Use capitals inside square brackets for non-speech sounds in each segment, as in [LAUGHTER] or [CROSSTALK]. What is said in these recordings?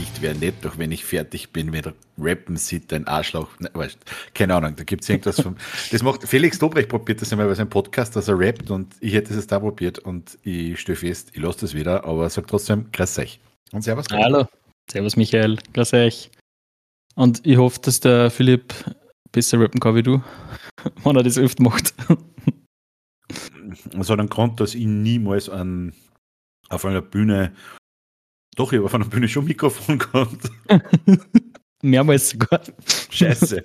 Ich wäre nett, doch wenn ich fertig bin mit Rappen, sieht ein Arschloch. Ne, weißt, keine Ahnung, da gibt es irgendwas vom. [LAUGHS] Das macht Felix Dobrecht probiert das einmal bei seinem Podcast, dass er rappt und ich hätte es da probiert und ich stehe fest, ich lasse das wieder, aber sag trotzdem, grüß euch. Und servus. Hallo, servus Michael, grüß euch. Und ich hoffe, dass der Philipp besser rappen kann wie du, [LAUGHS] wenn er das öfter macht. Das hat einen Grund, dass ich niemals an auf einer Bühne, doch, ich habe auf einer Bühne schon Mikrofon gehabt. [LAUGHS] Mehrmals sogar. Scheiße. [LAUGHS]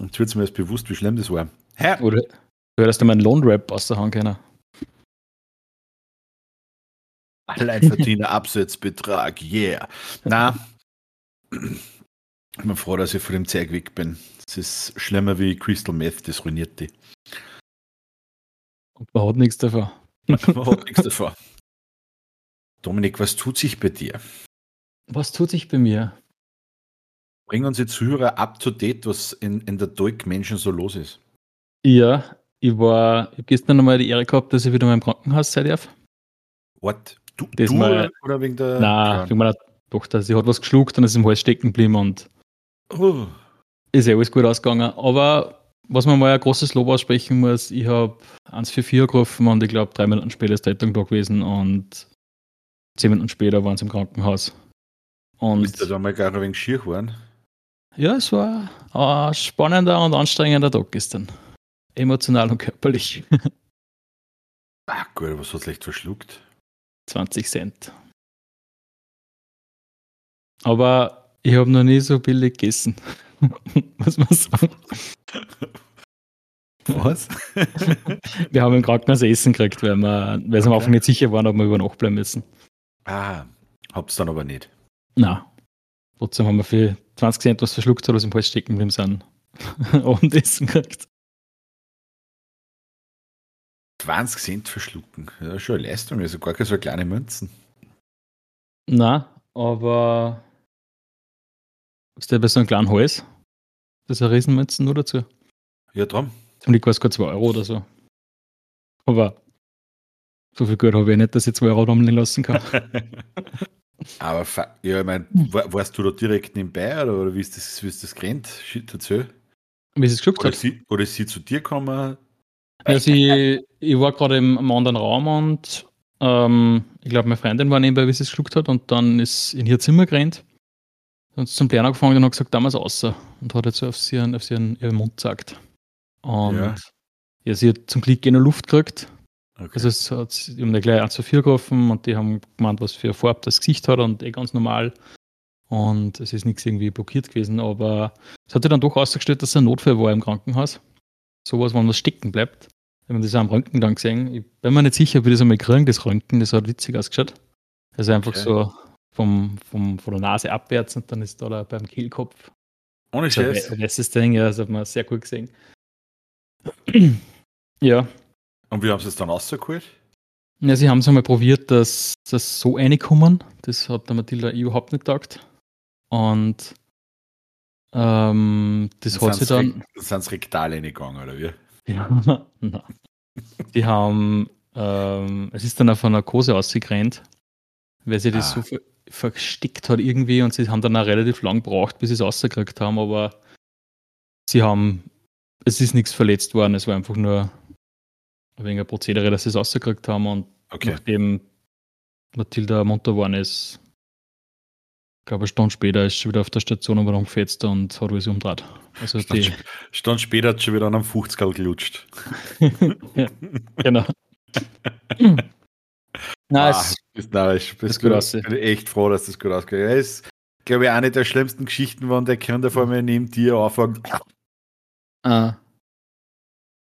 Jetzt wird es mir erst bewusst, wie schlimm das war. Hä? Oder hörst du meinen Lohnrap aus der Hand können? Alleinverdiener Absatzbetrag, yeah. Na, ich bin froh, dass ich von dem Zeug weg bin. Das ist schlimmer wie Crystal Meth, das ruiniert die. Und man hat nichts davon. Man hat nichts [LAUGHS] davon. Dominik, was tut sich bei dir? Was tut sich bei mir? Bring unsere Zuhörer up to date, was in, in der Dolk Menschen so los ist. Ja, ich war ich gestern nochmal die Ehre gehabt, dass ich wieder mal im Krankenhaus sein darf. What? Du, das du mal, oder wegen der. Nein, wegen meiner Tochter. Sie hat was geschluckt und ist im Hals stecken geblieben und oh. ist ja alles gut ausgegangen. Aber was man mal ein großes Lob aussprechen muss, ich habe 1 für 4 gerufen und ich glaube, drei Minuten später ist der Rettung da gewesen und zehn Minuten später waren sie im Krankenhaus. Und Bist du da mal gar ein wenig schier geworden? Ja, es war ein spannender und anstrengender Tag gestern. Emotional und körperlich. [LAUGHS] ah, gut, was hat es leicht verschluckt? 20 Cent. Aber ich habe noch nie so billig gegessen. [LAUGHS] Muss man sagen. Was? [LAUGHS] wir haben im Krankenhaus Essen gekriegt, weil wir, weil wir am Anfang nicht sicher waren, ob wir über Nacht bleiben müssen. Ah, hab's dann aber nicht. Na. Trotzdem haben wir für 20 Cent was verschluckt, was im Hals stecken geblieben sind. [LAUGHS] Abendessen gekriegt. 20 Cent verschlucken. Ja, schon eine Leistung, also gar keine so kleine Münzen. Na, aber ist der bei so einem kleinen Hals? Das ist eine Riesenmünzen nur dazu. Ja, drum. Zum Glück war es gerade 2 Euro oder so. Aber so viel Geld habe ich nicht, dass ich 2 Euro rumliegen lassen kann. [LAUGHS] Aber ja, ich meine, war, warst du da direkt nebenbei oder, oder wie ist das, wie ist das gerannt? Shit, erzähl. Wie ist es geschaut oder hat? Sie, oder ist sie zu dir gekommen? Ja, sie, ich war gerade im, im, anderen Raum und ähm, ich glaube, meine Freundin war nebenbei, wie sie es geschluckt hat und dann ist in ihr Zimmer gerannt und zum Lernen angefangen und hat gesagt, damals außer und hat jetzt auf, sie, auf sie ihren, ihren Mund gesagt. Und ja. ja. sie hat zum Glück keine Luft gekriegt. Okay. Also es hat, die haben gleich 1 zu 4 gerufen und die haben gemeint, was für eine Farbe das Gesicht hat und eh ganz normal. Und es ist nichts irgendwie blockiert gewesen, aber es hat sich dann doch ausgestellt, dass es ein Notfall war im Krankenhaus. Sowas, wenn was stecken bleibt. Wenn man das auch am Röntgen dann gesehen. Ich bin mir nicht sicher, wie das einmal kriegen, das Röntgen, das hat witzig ausgeschaut. Also einfach okay. so vom, vom, von der Nase abwärts und dann ist da, da beim Kehlkopf. Ohne Scheiß. Das ist Ding, ja, das hat man sehr gut gesehen. [CLEARS THROAT] ja. Und wie haben sie es dann rausgeholt? Ja, sie haben es einmal probiert, dass das so reinkommen. Das hat der Matilda überhaupt nicht gedacht. Und ähm, das dann hat sie dann. Sind sie rektal reingegangen, oder wie? Ja, [LAUGHS] nein. Die haben, ähm, es ist dann auf einer Narkose ausgerannt, weil sie das ah. so versteckt hat irgendwie und sie haben dann auch relativ lang gebraucht, bis sie es rausgekriegt haben, aber sie haben es ist nichts verletzt worden, es war einfach nur ein wenig ein Prozedere, dass sie es rausgekriegt haben und okay. nachdem Mathilda munter geworden ist, ich glaube, eine Stunde später ist sie wieder auf der Station aber umgefetzt und hat alles umdreht. Also Stunde, Stunde später hat sie wieder an einem 50 gelutscht. [LAUGHS] ja, genau. [LAUGHS] Nice. Ah, ist, nein, ich bin, gut aus. bin echt froh, dass das gut ausgeht. Das ist, glaube ich, eine der schlimmsten Geschichten, wenn der Kinder vor mir neben dir anfängt Ah.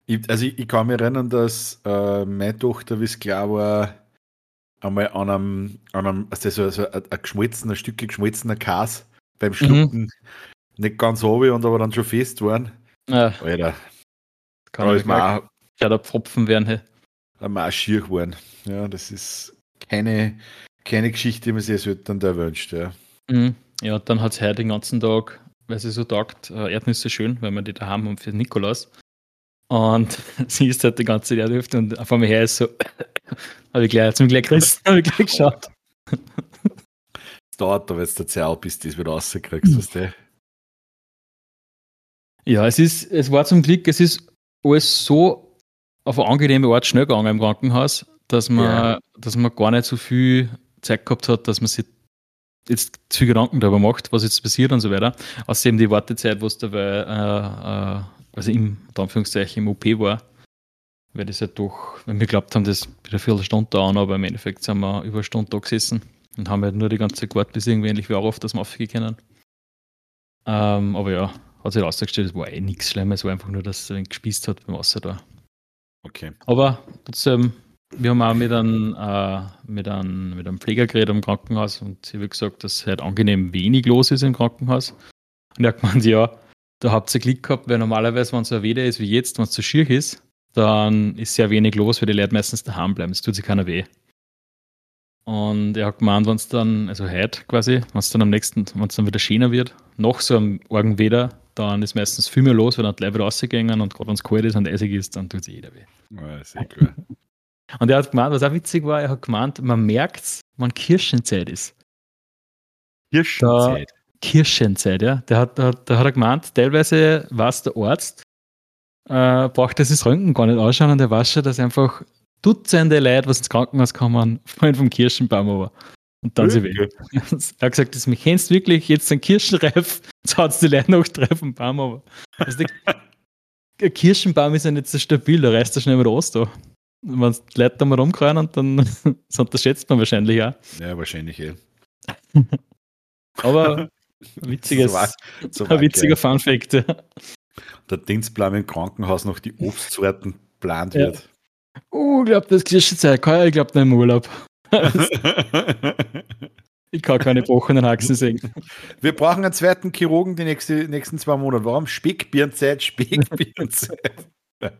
Ich, also ich, ich, kann mich erinnern, dass äh, meine Tochter, wie es klar war, einmal an einem, an einem also so, so ein, ein geschmolzener, Stück geschmolzener Kas beim Schlucken mhm. nicht ganz oben und aber dann schon fest waren. Ja. Alter. Kann da ist mal ja, der Pfropfen werden. Hey. Mal schier geworden. Ja, das ist keine, keine Geschichte, die man sich als Eltern da wünscht. Ja, mhm. ja dann hat es heute den ganzen Tag weil sie so taugt, äh, Erdnüsse schön, weil wir die da haben für Nikolaus. Und [LAUGHS] sie isst halt die ganze Erdhüfte und auf einmal her ist so [COUGHS] habe ich gleich zum Glück gerissen, habe ich gleich geschaut. [LAUGHS] Es dauert aber jetzt der Zeit, bis du das wieder rauskriegst, weißt du? Ja, es ist, es war zum Glück, es ist alles so auf eine angenehme Art schnell gegangen im Krankenhaus, dass man, ja. dass man gar nicht so viel Zeit gehabt hat, dass man sich jetzt zu Gedanken darüber macht, was jetzt passiert und so weiter. Außerdem die Wartezeit, was dabei äh, äh, also im Anführungszeichen im OP war, weil das ja doch, wenn wir glaubt haben, das wird eine Viertelstunde dauern, aber im Endeffekt sind wir über eine Stunde da gesessen und haben halt nur die ganze Zeit gewartet, bis irgendwie endlich wieder auf, dass wir aufgehen können. Ähm, aber ja, hat sich herausgestellt, es war eh nichts Schlimmes, es war einfach nur, dass es gespießt hat beim Wasser da. Okay. Aber trotzdem, wir haben auch mit einem, äh, mit einem, mit einem Pfleger geredet im Krankenhaus und sie hat gesagt, dass halt angenehm wenig los ist im Krankenhaus. Und er hat gemeint, ja, da habt ihr Glück gehabt, weil normalerweise, wenn es so ein Wetter ist wie jetzt, wenn es so schier ist, dann ist sehr wenig los, weil die Leute meistens daheim bleiben. Es tut sich keiner weh. Und er hat gemeint, wenn es dann, also heute quasi, wenn es dann am nächsten, wenn es dann wieder schöner wird, noch so am Argen Wetter, dann ist meistens viel mehr los, weil dann Leute wieder rausgehen und gerade wenn es kalt ist und eisig ist, dann tut sich jeder weh. Ja, cool. [LAUGHS] Und er hat gemeint, was auch witzig war, er hat gemeint, man merkt es, wann Kirschenzeit ist. Kirschenzeit? Da, Kirschenzeit, ja. Der hat, da, da hat er gemeint, teilweise weiß der Arzt, äh, braucht das Röntgen gar nicht ausschauen und er weiß schon, dass einfach Dutzende Leute, was ins Krankenhaus kommen, fallen vom Kirschenbaum aber. Und dann sie weg. [LAUGHS] Er hat gesagt, das mich kennst wirklich, jetzt ein Kirschenreif, jetzt hat es die Leute noch vom Baum aber. Also der Kirschenbaum ist ja nicht so stabil, da reißt er schnell wieder aus da. Wenn die Leute da mal rumkreien und dann [LAUGHS] das unterschätzt man wahrscheinlich auch. Ja, wahrscheinlich eh. Aber witziges, so, so ein witziger Fun Fact. Ja. Der Dienstplan im Krankenhaus noch die Obstsorten plant ja. wird. Oh, ich glaube, das ist Kirschenzeit. Ich glaube, nicht im Urlaub. [LAUGHS] ich kann keine brochenen Haxen sehen. Wir brauchen einen zweiten Chirurgen die nächste, nächsten zwei Monate. Warum? Speckbirnzeit, Speckbirnzeit. [LAUGHS]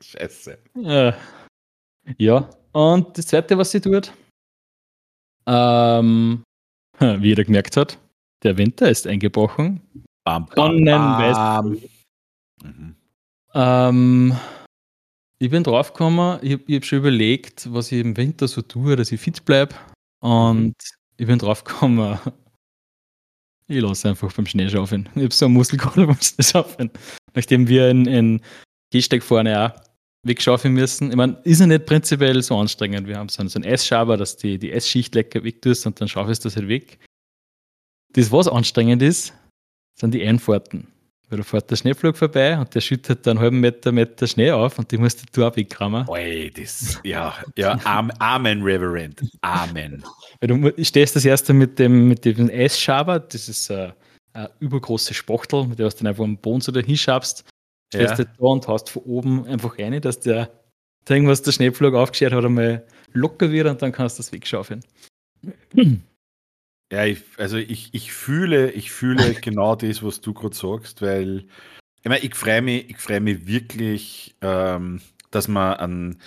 Scheiße. Ja. ja, und das zweite, was sie tut, ähm, [LAUGHS] wie jeder gemerkt hat, der Winter ist eingebrochen. Bam, bam, bam. Mhm. Ähm, ich bin draufgekommen, ich habe hab schon überlegt, was ich im Winter so tue, dass ich fit bleibe. Und ich bin draufgekommen, [LAUGHS] ich lasse einfach beim Schneeschaufeln. Ich habe so einen Muskelkater [LAUGHS] beim Schneeschaufeln. Nachdem wir in, in Gehsteig vorne auch wegschaufeln müssen. Ich meine, ist ja nicht prinzipiell so anstrengend. Wir haben so einen, so einen Eisschaber, dass die, die Essschicht lecker weg tust und dann schaufelst du das halt weg. Das, was anstrengend ist, sind die Einfahrten. Weil da fährt der Schneeflug vorbei und der schüttet dann einen halben Meter, Meter Schnee auf und die musst du auch wegkramen. Oi, das, ja, ja, Amen, Reverend, Amen. Weil du stehst das erste mit dem, mit dem Eisschaber, das ist eine, eine übergroße Spachtel, mit der du dann einfach am Boden so da hinschabst, stehst ja. da und hast von oben einfach rein, dass der Ding, was der Schneeflug aufgeschert hat, einmal locker wird und dann kannst du das wegschaufeln. Ja, ich, also ich, ich fühle, ich fühle [LAUGHS] genau das, was du gerade sagst, weil ich meine, ich freue mich, ich freue mich wirklich, ähm, dass wir an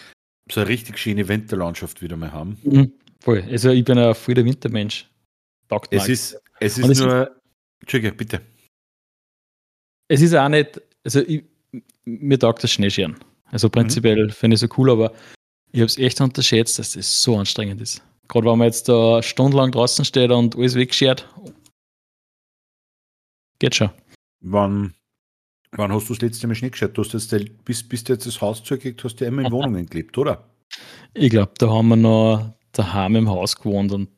so eine richtig schöne Winterlandschaft wieder mal haben. Mhm, voll. Also ich bin ein der Wintermensch. Taugt es ist, es ist nur. Entschuldige, bitte. Es ist auch nicht, also ich, mir taugt das Schneescheren. Also prinzipiell mhm. finde ich es so cool, aber ich habe es echt unterschätzt, dass das so anstrengend ist. Gerade wenn man jetzt da stundenlang draußen steht und alles wegschert. Geht schon. Wann, wann hast du das letzte Mal Schnee geschert? Du hast jetzt, bis, bis du jetzt das Haus zugekriegt hast, du immer in Wohnungen [LAUGHS] gelebt, oder? Ich glaube, da haben wir noch daheim im Haus gewohnt und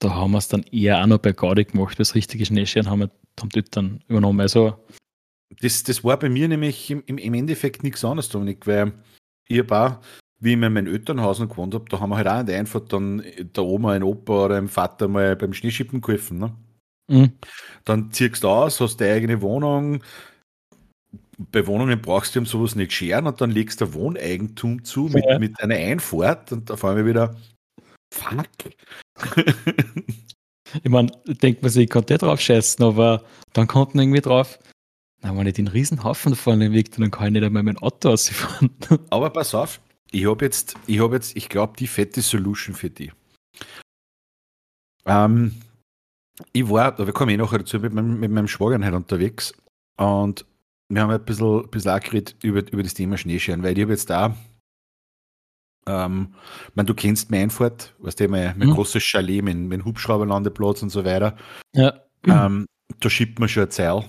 da haben wir es dann eher auch noch bei Gaudi gemacht, das richtige Schneescheren haben wir haben dort dann übernommen. Also, das, das war bei mir nämlich im, im Endeffekt nichts anderes, Dominik, weil ich habe wie ich in meinem Elternhaus noch gewohnt habe, da haben wir halt auch in der Einfahrt dann der Oma, ein Opa oder ein Vater mal beim Schneeschippen geholfen. Ne? Mhm. Dann ziehst du aus, hast deine eigene Wohnung. Bei Wohnungen brauchst du sowas nicht scheren und dann legst du Wohneigentum zu mit, ja. mit einer Einfahrt und da fahren wir wieder, fuck. [LAUGHS] ich meine, denkt man sich, ich konnte drauf scheißen, aber dann kommt man irgendwie drauf, na, wenn ich den Riesenhaufen vorne Weg, dann kann ich nicht einmal mein Auto ausfahren. Aber pass auf, ich habe jetzt, ich habe jetzt, ich glaube, die fette Solution für die. Ähm, ich war, da komme ich nachher dazu, mit meinem, mit meinem Schwager halt unterwegs und wir haben ein bisschen, ein bisschen auch geredet über, über das Thema Schneescheren, weil ich habe jetzt da Ähm, ich meine, du kennst Meinfurt, weißt du, mein, mein mhm. großes Chalet mit, mit Hubschrauberlandeplatz und so weiter. Ja. Ähm, da schiebt man schon eine Zeil.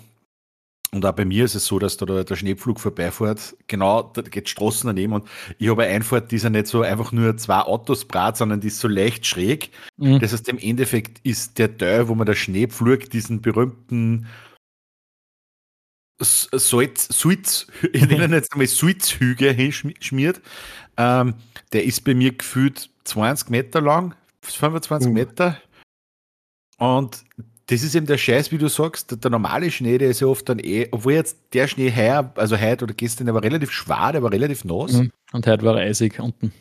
Und auch bei mir ist es so, dass da der Schneepflug vorbeifährt. Genau, da geht Straßen daneben und ich habe eine Einfahrt, die ist ja nicht so einfach nur zwei Autos brat, sondern die ist so leicht schräg. Mhm. Das heißt, im Endeffekt ist der Teil, wo man der Schneepflug diesen berühmten Salz, Salz, [LAUGHS] ich nenne jetzt einmal Salzhügel hinschmiert, ähm, der ist bei mir gefühlt 20 Meter lang, 25 mhm. Meter. Und das ist eben der Scheiß, wie du sagst, der, der, normale Schnee, der ist ja oft dann eh, obwohl jetzt der Schnee heuer, also heute oder gestern, der war relativ schwer, der war relativ nass. Mhm. Und heute war er eisig unten.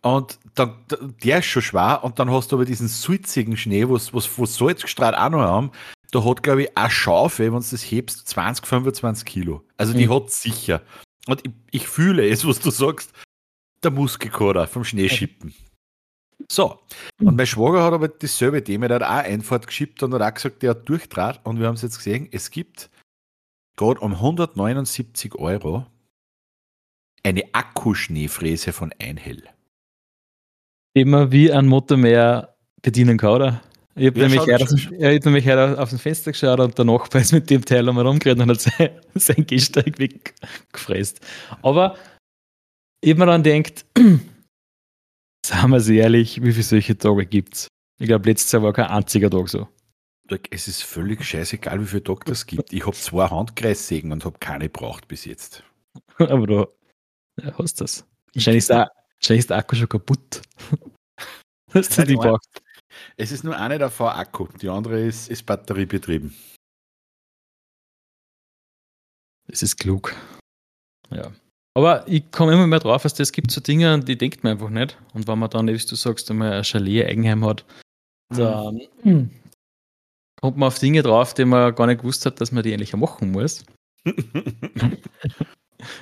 Und dann, der ist schon schwer und dann hast du aber diesen salzigen Schnee, was, was, was Salz gestrahlt auch noch haben. Da hat, glaube ich, eine Schaufel, wenn du das hebst, 20, 25 Kilo. Also die mhm. hat sicher. Und ich, ich, fühle es, was du sagst, der Muskelkater vom Schneeschippen. So, und mein Schwager hat aber dasselbe Thema, der hat auch Einfahrt geschippt und hat auch gesagt, der hat durchdraht und wir haben es jetzt gesehen, es gibt gerade um 179 Euro eine Akkuschneefräse von Einhell. Immer wie ein Motor mehr bedienen kann, oder? Ich habe nämlich, hab nämlich heute auf dem Fenster geschaut und der Nachbar ist mit dem Teil einmal rumgeredet und hat sein, [LAUGHS] sein Gehsteig weggefräst. Aber ich habe mir dann gedacht, [CLEARS THROAT] Sagen wir es ehrlich, wie viele solche Tage gibt es? Ich glaube, letztes Jahr war kein einziger Tag so. Es ist völlig scheißegal, wie viele Tage es gibt. Ich habe zwei Handkreissägen und habe keine braucht bis jetzt. [LAUGHS] Aber du ja, hast das. Wahrscheinlich ist, der, wahrscheinlich ist der Akku schon kaputt. [LAUGHS] Dass du die brauchst. Es ist nur eine davon Akku, die andere ist, ist batteriebetrieben. Das ist klug. Ja. Aber ich komme immer mehr drauf, dass es gibt so Dinge, die denkt man einfach nicht. Und wenn man dann, wie du sagst, einmal ein Chalet, Eigenheim hat, dann mhm. kommt man auf Dinge drauf, die man gar nicht gewusst hat, dass man die eigentlich machen muss. [LAUGHS]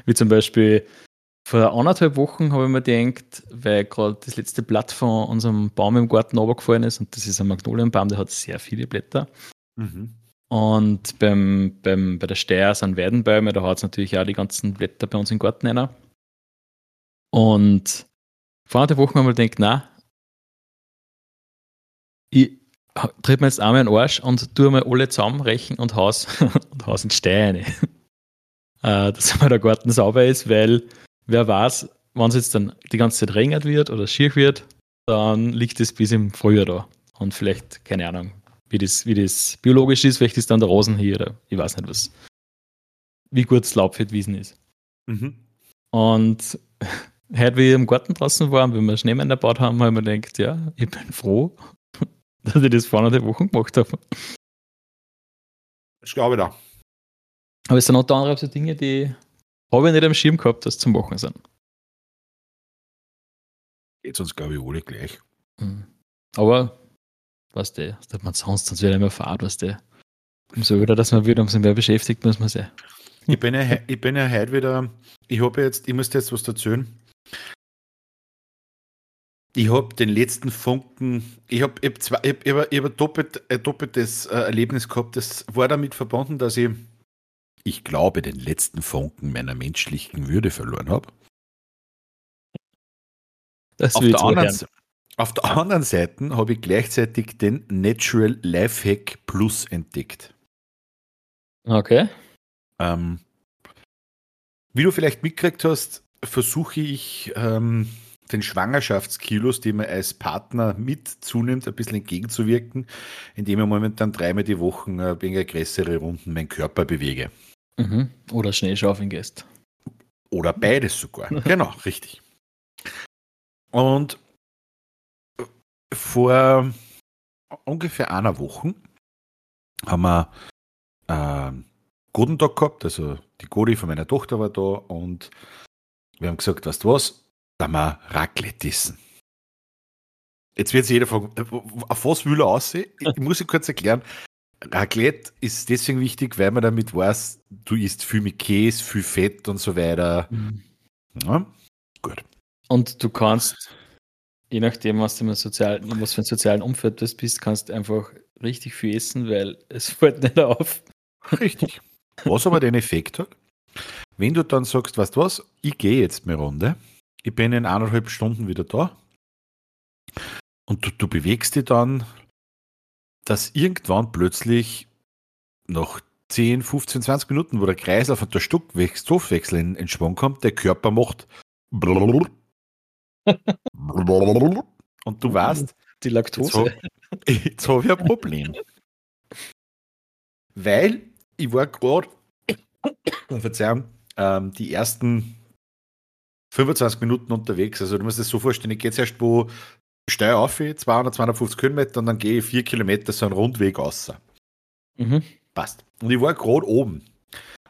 wie zum Beispiel vor anderthalb Wochen habe ich mir gedacht, weil gerade das letzte Blatt von unserem Baum im Garten runtergefallen ist und das ist ein Magnolienbaum, der hat sehr viele Blätter. Mhm. Und beim, beim, bei der Steier sind Weidenbäume, da hat es natürlich auch die ganzen Blätter bei uns im Garten einer. Und vor einer Woche haben wir gedacht, nein, ich tritt mir jetzt einmal in den Arsch und tue mal alle zusammenrechen und haus, [LAUGHS] und haus in Steine. äh, dass mal der Garten sauber ist, weil wer weiß, wenn es jetzt dann die ganze Zeit regnet wird oder schier wird, dann liegt es bis im Frühjahr da. Und vielleicht, keine Ahnung, wie das, wie das biologisch ist, vielleicht ist dann der Rosen hier oder ich weiß nicht was, wie gut das Laub für die Wiesen ist. Mhm. Und [LAUGHS] heute, wie ich im Garten draußen war, wenn wir Schneemänner gebaut haben, habe ich mir gedacht, ja, ich bin froh, [LAUGHS] dass ich das vor einer Woche gemacht habe. Ich glaube da. Aber es sind unter anderem so Dinge, die habe ich nicht am Schirm gehabt, dass zum Machen sind. Geht uns, glaube ich, alle gleich. Mhm. Aber was der, dass man sonst, sonst wieder immer fahrt, was der. Umso öder, dass man wird, umso mehr beschäftigt muss man sich. Ich bin ja, ich bin ja heute wieder, ich habe jetzt, ich muss jetzt was erzählen. Ich habe den letzten Funken, ich habe ich hab ich hab, ich hab ein, doppelt, ein doppeltes äh, Erlebnis gehabt. Das war damit verbunden, dass ich, ich glaube, den letzten Funken meiner menschlichen Würde verloren habe. Das Auf der anderen, auf der anderen Seite habe ich gleichzeitig den Natural Lifehack Plus entdeckt. Okay. Ähm, wie du vielleicht mitgekriegt hast, versuche ich ähm, den Schwangerschaftskilos, die man als Partner mit zunimmt, ein bisschen entgegenzuwirken, indem ich momentan dreimal die Woche ein wenig größere Runden meinen Körper bewege. Mhm. Oder Schneeschaufeln gehst. Oder beides sogar. [LAUGHS] genau, richtig. Und vor ungefähr einer Woche haben wir äh, Godentag gehabt, also die Godi von meiner Tochter war da und wir haben gesagt, weißt du was, da wir Raclette essen. Jetzt wird sich jeder fragen, auf was will er aussehen? [LAUGHS] Ich muss ich kurz erklären. Raclette ist deswegen wichtig, weil man damit weiß, du isst viel mit Käse, viel Fett und so weiter. Mhm. Ja, gut. Und du kannst je nachdem, was du sozial, was für ein sozialen Umfeld du bist, kannst du einfach richtig viel essen, weil es [LAUGHS] fällt nicht auf. Richtig. Was aber den Effekt hat, wenn du dann sagst, weißt du was, ich gehe jetzt eine Runde, ich bin in eineinhalb Stunden wieder da. Und du, du bewegst dich dann, dass irgendwann plötzlich nach 10, 15, 20 Minuten, wo der Kreislauf und der Stoffwechsel in, in Schwung kommt, der Körper macht und du weißt, die Laktose. Jetzt habe hab ich ein Problem. Weil ich war gerade, [COUGHS] Verzeihung, ähm, die ersten 25 Minuten unterwegs. Also du musst es so vorstellen, ich gehe jetzt erst wo steil auf, 200, 250 Kilometer und dann gehe ich vier Kilometer so einen Rundweg raus. Mhm. Passt. Und ich war gerade oben.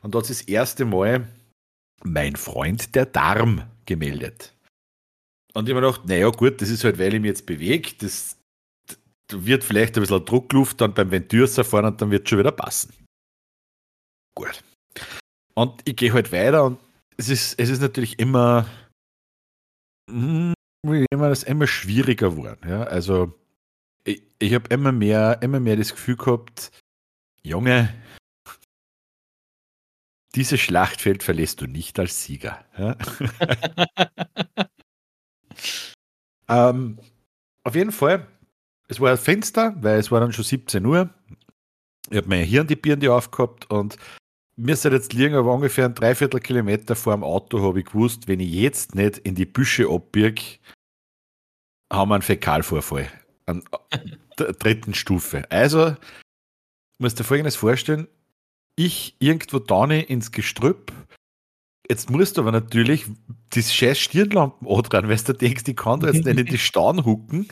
Und dort ist das erste Mal mein Freund der Darm gemeldet. Und ich habe mir gedacht, naja gut, das ist halt, weil ich mich jetzt bewege, das, wird vielleicht ein bisschen Druckluft dann beim Ventürser fahren und dann wird es schon wieder passen. Gut. Und ich gehe halt weiter und es ist, es ist natürlich immer, hm, immer, das immer schwieriger geworden. Ja? Also ich, ich habe immer mehr, immer mehr das Gefühl gehabt, Junge, dieses Schlachtfeld verlässt du nicht als Sieger. Ja? [LAUGHS] [LAUGHS] ähm, auf jeden Fall, es war ein Fenster, weil es war dann schon 17 Uhr. Ich habe mein Hirn die Birne aufgehabt und mir ist jetzt liegen, aber ungefähr ein Dreiviertel Kilometer vor dem Auto habe ich gewusst, wenn ich jetzt nicht in die Büsche abbiege, haben wir einen Fäkalvorfall. An der dritten Stufe. Also, musst dir folgendes vorstellen: Ich irgendwo da ins Gestrüpp, Jetzt musst du aber natürlich die scheiß Stirnlampen dran, weil du denkst, ich kann da jetzt nicht in die Staun hucken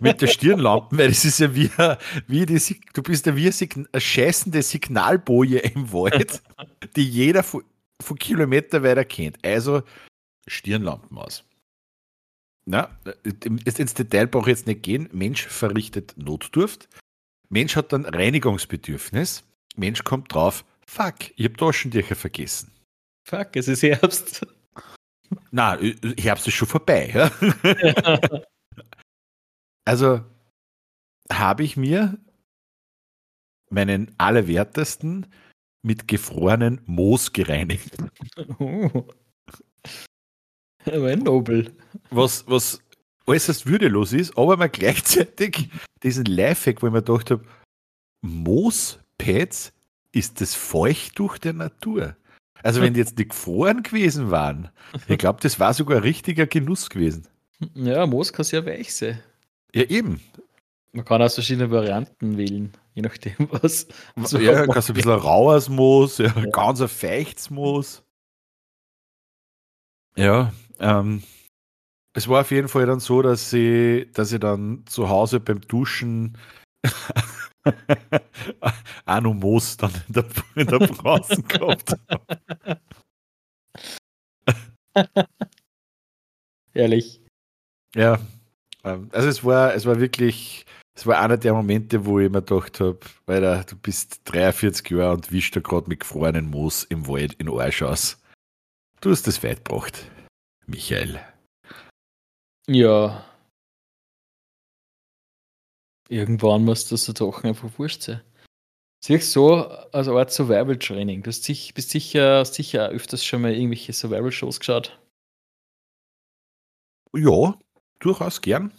mit der Stirnlampe, weil das ist ja wie, wie die, du bist ja wie eine, scheißende Signalboje im Wald, die jeder von, von Kilometer weiter kennt. Also Stirnlampen aus. Na, ins Detail brauche ich jetzt nicht gehen. Mensch verrichtet Notdurft. Mensch hat dann Reinigungsbedürfnis. Mensch kommt drauf, fuck, ich habe Taschentücher vergessen. Fuck, es ist Herbst. [LAUGHS] Na, Herbst ist schon vorbei. Ja? [LAUGHS] also habe ich mir meinen allerwertesten mit gefrorenen Moos gereinigt. Oh. Aber ein Nobel. Was, was äußerst würdelos ist, aber man gleichzeitig diesen Lifehack, wo ich mir gedacht habe, Moospads ist das Feuchttuch der Natur. Also wenn die jetzt nicht gefroren gewesen waren, ich glaube, das war sogar ein richtiger Genuss gewesen. Ja, Moos kann sehr weich sein. Ja, eben. Man kann aus verschiedenen Varianten wählen, je nachdem, was. So ja, kannst ein bisschen raues Moos, ja, ja. ganz ein feichtes Moos. Ja, ähm, es war auf jeden Fall dann so, dass ich, dass ich dann zu Hause beim Duschen Anomos dann in der, in der Bronze [LAUGHS] gehabt [LAUGHS] Ehrlich. Ja, ähm, also es war, es war wirklich, es war einer der Momente, wo ich mir gedacht habe, weil du bist 43 Jahre und wischst da gerade mit gefrorenen Moos im Wald in Arsch aus. Du hast das weit gebracht, Michael. Ja, Irgendwann muss das so doch einfach wurscht sein. Siehst so als Art Survival Training. Du hast sich, bist sicher, sicher öfters schon mal irgendwelche Survival Shows geschaut. Ja, durchaus gern.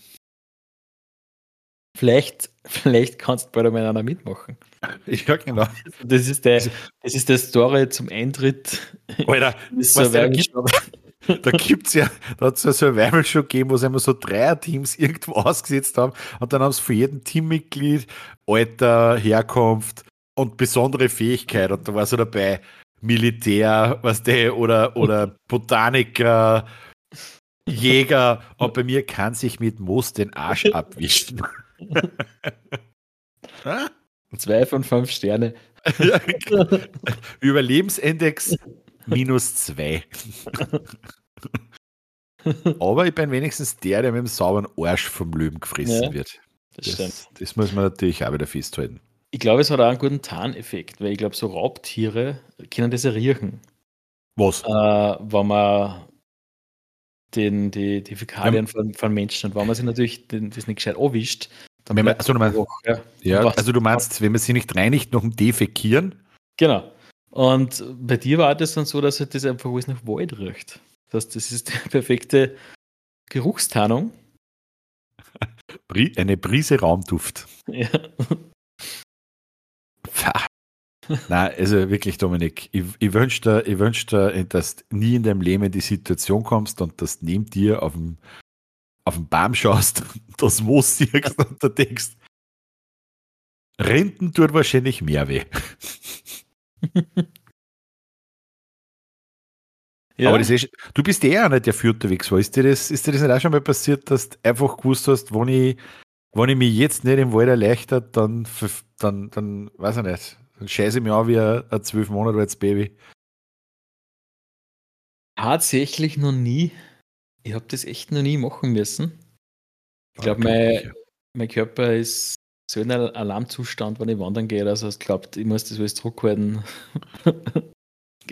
Vielleicht, [LAUGHS] vielleicht kannst du bald einmal einer mitmachen. Ja, genau. Das ist der, das ist der Story zum Eintritt. Alter, Survival Show. Da gibt es ja, da hat es eine Survival Show gegeben, wo sie immer so Dreier-Teams irgendwo [LAUGHS] ausgesetzt haben und dann haben sie für jeden Teammitglied Alter, Herkunft und besondere Fähigkeit und da war so dabei Militär, was der oder, oder Botaniker, Jäger und bei mir kann sich mit Moos den Arsch [LAUGHS] abwischen. Zwei von fünf Sterne. [LAUGHS] Überlebensindex minus zwei. Aber ich bin wenigstens der, der mit dem sauberen Arsch vom Löwen gefressen ja, wird. Das, das, das, muss man natürlich auch wieder festhalten. Ich glaube, es hat auch einen guten Tarneffekt, weil ich glaube, so Raubtiere können das ja riechen. Was? Äh, wenn man den, die, die Fäkalien ja. von, von Menschen und wenn man sich natürlich den, das nicht gescheit anwischt, dann man, also, du meinst, auch, ja, ja also du meinst, wenn man sie nicht reinigt, noch dem Defekieren? Genau. Und bei dir war das dann so, dass halt das einfach alles nach Wald riecht. Das heißt, das ist die [LAUGHS] perfekte Geruchstarnung. Eine Prise Raumduft. Ja. Pfah. Nein, also wirklich, Dominik, ich, ich wünsche dir, ich wünsch dir, dass du nie in deinem Leben in die Situation kommst und dass du neben dir auf dem, auf dem Baum schaust, das Moos siehst und da denkst, Renten tut wahrscheinlich mehr weh. [LAUGHS] ja. Aber das ist, du bist eh einer, der für unterwegs war. Ist dir, das, ist dir das nicht auch schon mal passiert, dass du einfach gewusst hast, wenn ich, wenn ich mich jetzt nicht im Wald erleichtert, dann, dann, dann weiß ich nicht, dann scheiße ich mich auch wie ein, ein zwölf Monate altes Baby. Tatsächlich noch nie. Ich habe das echt noch nie machen müssen. Ich glaube, mein, mein Körper ist so in einem Alarmzustand, wenn ich wandern gehe, dass er glaubt, ich muss das alles zurückhalten.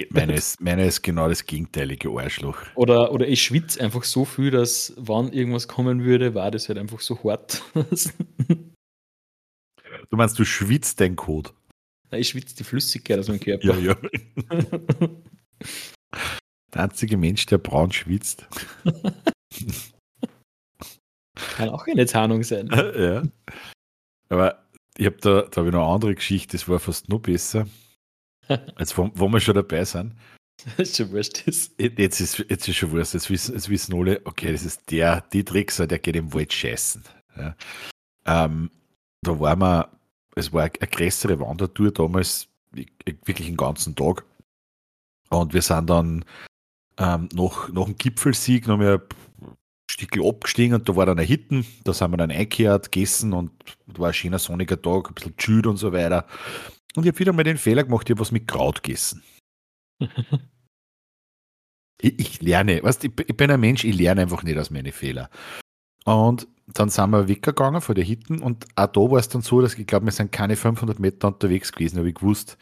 meine, ist, meine ist genau das gegenteilige Arschloch. Oder, oder ich schwitze einfach so viel, dass, wann irgendwas kommen würde, war das halt einfach so hart. du meinst, du schwitzt dein Code? Nein, ich schwitze die Flüssigkeit aus meinem [LAUGHS] Körper. Ja, ja. Der einzige Mensch, der braun schwitzt. [LAUGHS] Kann auch eine Tarnung sein. [LAUGHS] ja. Aber ich habe da, da habe ich noch eine andere Geschichte, das war fast noch besser. [LAUGHS] Jetzt, wo, wo wir schon dabei sind. Ist schon wurscht. Jetzt ist, jetzt ist schon wurscht. Jetzt wissen, jetzt wissen alle, okay, das ist der, die Trickser, der geht im Wald scheißen. Ja. Ähm, da waren wir, es war eine, größere Wandertour damals, wirklich den ganzen Tag. Und wir sind dann ähm, nach, nach dem Gipfelsieg noch mal ein Stück abgestiegen und da war dann ein Hitten. Da sind wir dann eingekehrt, gegessen und da war ein schöner sonniger Tag, ein bisschen geschüht und so weiter. Und ich habe wieder mal den Fehler gemacht, ich habe was mit Kraut gegessen. [LAUGHS] ich, ich, lerne, weißt, ich, ich bin ein Mensch, ich lerne einfach nicht aus meinen Fehlern. Und dann sind wir weggegangen von der Hitten und auch da war es dann so, dass ich glaube, wir sind keine 500 Meter unterwegs gewesen, habe ich gewusst.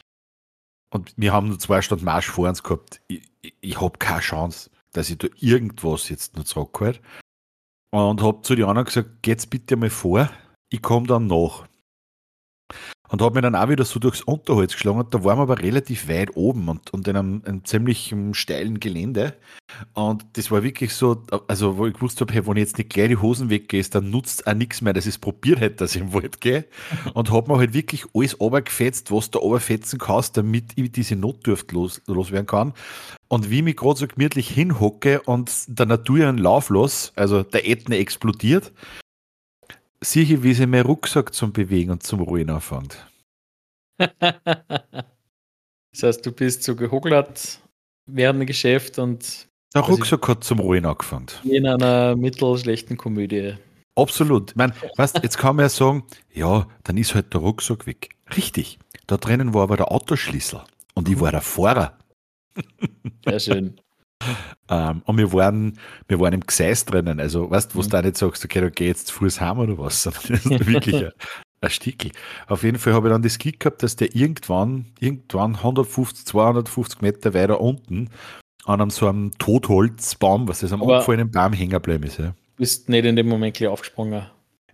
Und wir haben nur zwei Stunden Marsch vor uns gehabt. Ich, ich, ich habe keine Chance, dass ich da irgendwas jetzt noch zurückhalte. Und habe zu den anderen gesagt, geht's bitte mal vor, ich komme dann nach. Und habe mir dann auch wieder so durchs Unterholz geschlagen. Und da waren wir aber relativ weit oben und, und in einem, einem ziemlich steilen Gelände. Und das war wirklich so, also wo ich gewusst habe, hey, wenn ich jetzt nicht gleich die Hosen weggehe, dann nutzt auch nichts mehr, dass ich es probiert hätte, dass ich im Wald gehe. [LAUGHS] Und habe mir halt wirklich alles runtergefetzt, was du runterfetzen kannst, damit ich diese Notdurft los, loswerden kann. Und wie ich mich gerade so gemütlich hinhocke und der Natur einen Lauf los, also der Ätne explodiert, Sicher, wie sie meinen Rucksack zum Bewegen und zum Ruhen anfängt. [LAUGHS] das heißt, du bist so gehocklert während dem Geschäft und. Der Rucksack hat zum Ruhen angefangen. In einer mittelschlechten Komödie. Absolut. Ich meine, weißt, jetzt kann man ja sagen, ja, dann ist halt der Rucksack weg. Richtig. Da drinnen war aber der Autoschlüssel und ich war der Fahrer. Sehr schön. [LAUGHS] Ähm, und wir waren, wir waren im Gseis drinnen. Also, weißt du, wo du mhm. da nicht sagst, okay, da geh jetzt zu Fuß heim oder was. [LAUGHS] Das ist wirklich ein, ein Stickel. Auf jeden Fall habe ich dann das Glück gehabt, dass der irgendwann, irgendwann 150, 250 Meter weiter unten an einem so einem Totholzbaum, was ist am umgefallenen Baum hängen geblieben ist. Ja. Du bist nicht in dem Moment gleich aufgesprungen.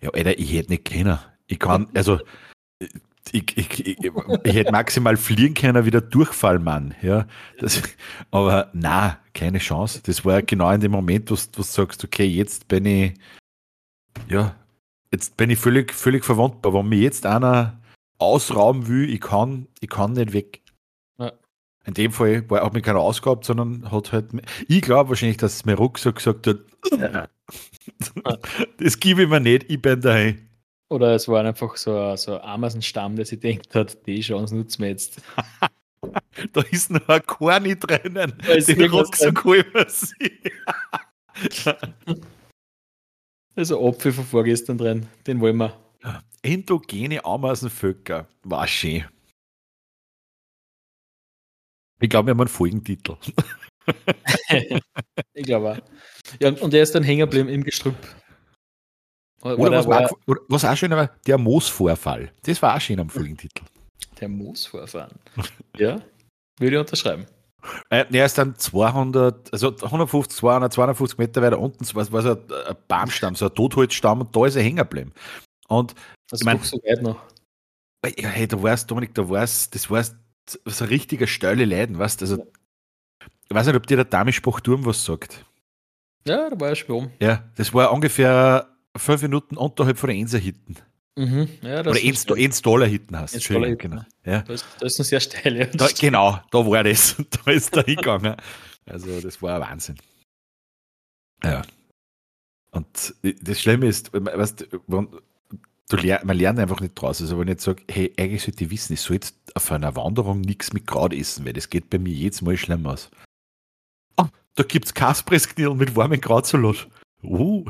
Ja, Alter, ich hätte nicht können. Ich kann, also, ich, ich, ich, ich, hätte maximal fliegen können wie der Durchfallmann. Ja. Das, aber na, keine Chance. Das war genau in dem Moment, wo, du sagst, okay, jetzt bin ich, ja, jetzt bin ich völlig, völlig verwundbar. Wenn mir jetzt einer ausrauben will, ich kann, ich kann nicht weg. Ja. In dem Fall war auch mir keiner ausgehabt, sondern hat halt, ich glaube wahrscheinlich, dass mein Rucksack gesagt hat, [LAUGHS] das gebe ich mir nicht, ich bin daheim. Oder es war einfach so ein, so ein Ameisenstamm, der sich denkt hat, die Chance nutzen wir jetzt. [LAUGHS] da ist noch ein Korni drinnen. Den Rucksack holen wir sie. also Apfel von vorgestern drin, den wollen wir. Endogene Ameisenvölker, war schön. Ich glaube, wir haben einen Folgentitel. [LAUGHS] ich glaube auch. Ja, und er ist dann hängen geblieben im Gestrüpp. Oder, oder, was, auch, oder was, auch schön war, der Moosvorfall. Das war auch schön am Folgentitel. Der Moosvorfall. ja, würde ich unterschreiben. Äh, er ist dann 200, also 150, 200, 250 Meter weiter unten, war, war so ein Baumstamm, so ein Totholzstamm und da ist er hängen geblieben. Und das ich mein, so weit noch. Hey, da warst Dominik, da warst, das war so ein richtiger Stölle Leiden, weißt du? Also, Ich weiß nicht, ob dir der Damischbach Turm was sagt. Ja, da war ja schon. Ja, das war ungefähr fünf Minuten unterhalb von der Enser Hitten. Mhm. Ja, Oder 1 1 Dollar Hitten hast. Eins Dollar genau. Ja. Das, das ist noch sehr steil. Ja. Da, genau, da war das. [LAUGHS] Da ist er hingegangen. Also, das war ein Wahnsinn. Ja. Und das Schlimme ist, weißt, wenn, du ler man lernt einfach nicht draus. Also, wenn ich jetzt sage, hey, eigentlich sollte ich wissen, ich soll jetzt auf einer Wanderung nichts mit Kraut essen, weil das geht bei mir jedes Mal schlimm aus. Ah, da gibt es Kaspressknirl mit warmem Krautsalat. Uh.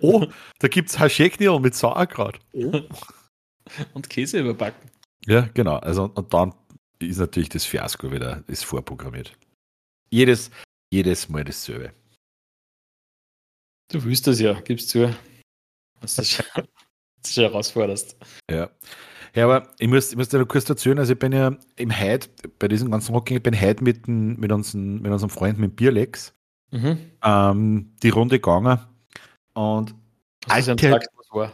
Oh, [LAUGHS] da gibt es Haschecknirl mit Sauerkraut. Oh. [LAUGHS] Und Käse überbacken. Ja, genau. Also, und dann ist natürlich das Fiasko wieder ist vorprogrammiert. Jedes, jedes Mal dasselbe. Du willst das ja, gibst zu. Was [LAUGHS] das schon herausforderst. Ja. Ja, aber ich muss, ich muss dir noch kurz erzählen, also ich bin ja im Heid, bei diesem ganzen Rocking, ich bin heute mit, mit, unseren, mit unserem Freund, mit dem Bierlex, Mhm. ähm, die Runde gegangen. Und Alter. ihm gesagt, was war?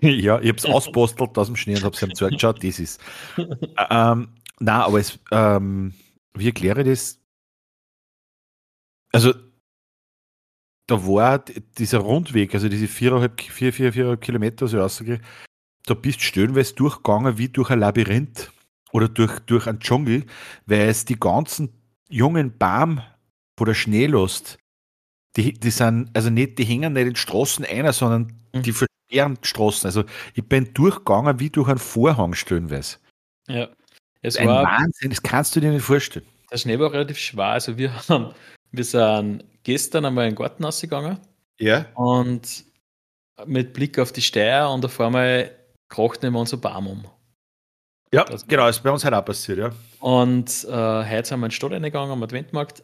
ja, ich habe es ausbostelt aus dem Schnee und habe es ihm gesagt, schau, das ist. [LAUGHS] ähm, na, aber es, ähm, wie erkläre ich das? Also, da war dieser Rundweg, also diese viereinhalb, vier, vier, viereinhalb Kilometer, so rausgehe, da bist du stellenweise durchgegangen wie durch ein Labyrinth oder durch, durch einen Dschungel, weil es die ganzen jungen Baum von der Schneelust, die, die sind, also nicht, die hängen nicht in Straßen einer, sondern Mhm. die versperren die Straßen. Also ich bin durchgegangen wie durch einen Vorhang stellenweise. Ja. Es Ein war, Wahnsinn, das kannst du dir nicht vorstellen. der Schnee war relativ schwer. Also wir haben, wir sind gestern einmal in den Garten rausgegangen Ja. und mit Blick auf die Steier und auf einmal krocht neben uns ein Baum um. Ja, Das- genau, das ist bei uns halt auch passiert, ja. Und äh, heute sind wir in die Stadt reingegangen, am Adventmarkt.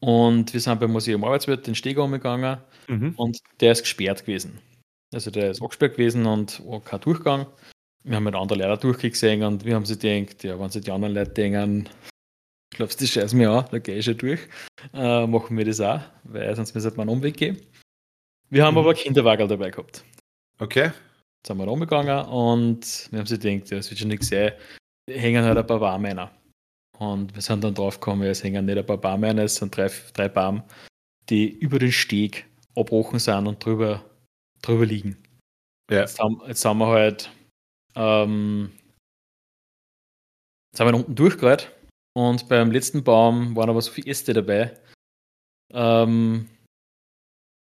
Und wir sind beim Museum Arbeitswirt den Steg umgegangen Mhm. und der ist gesperrt gewesen. Also der ist angesperrt gewesen und kein Durchgang. Wir haben mit anderen Leuten durchgesehen und wir haben sich gedacht, ja, wenn sich die anderen Leute denken, glaubst du, scheiß mir an, da gehe ich schon durch, äh, machen wir das auch, weil sonst müssen wir einen Umweg gehen. Wir haben Mhm. aber Kinderwagen dabei gehabt. Okay. Jetzt sind wir rumgegangen und wir haben sich gedacht, ja, es wird schon nichts sein. Hängen halt ein paar Barmänner. Und wir sind dann draufgekommen, es hängen nicht ein paar Barmänner, es sind drei, drei Baum, die über den Steg abbrochen sind und drüber, drüber liegen. Ja. Jetzt, haben, jetzt haben wir halt, ähm, jetzt haben wir unten durchgereiht und beim letzten Baum waren aber so viele Äste dabei, ähm,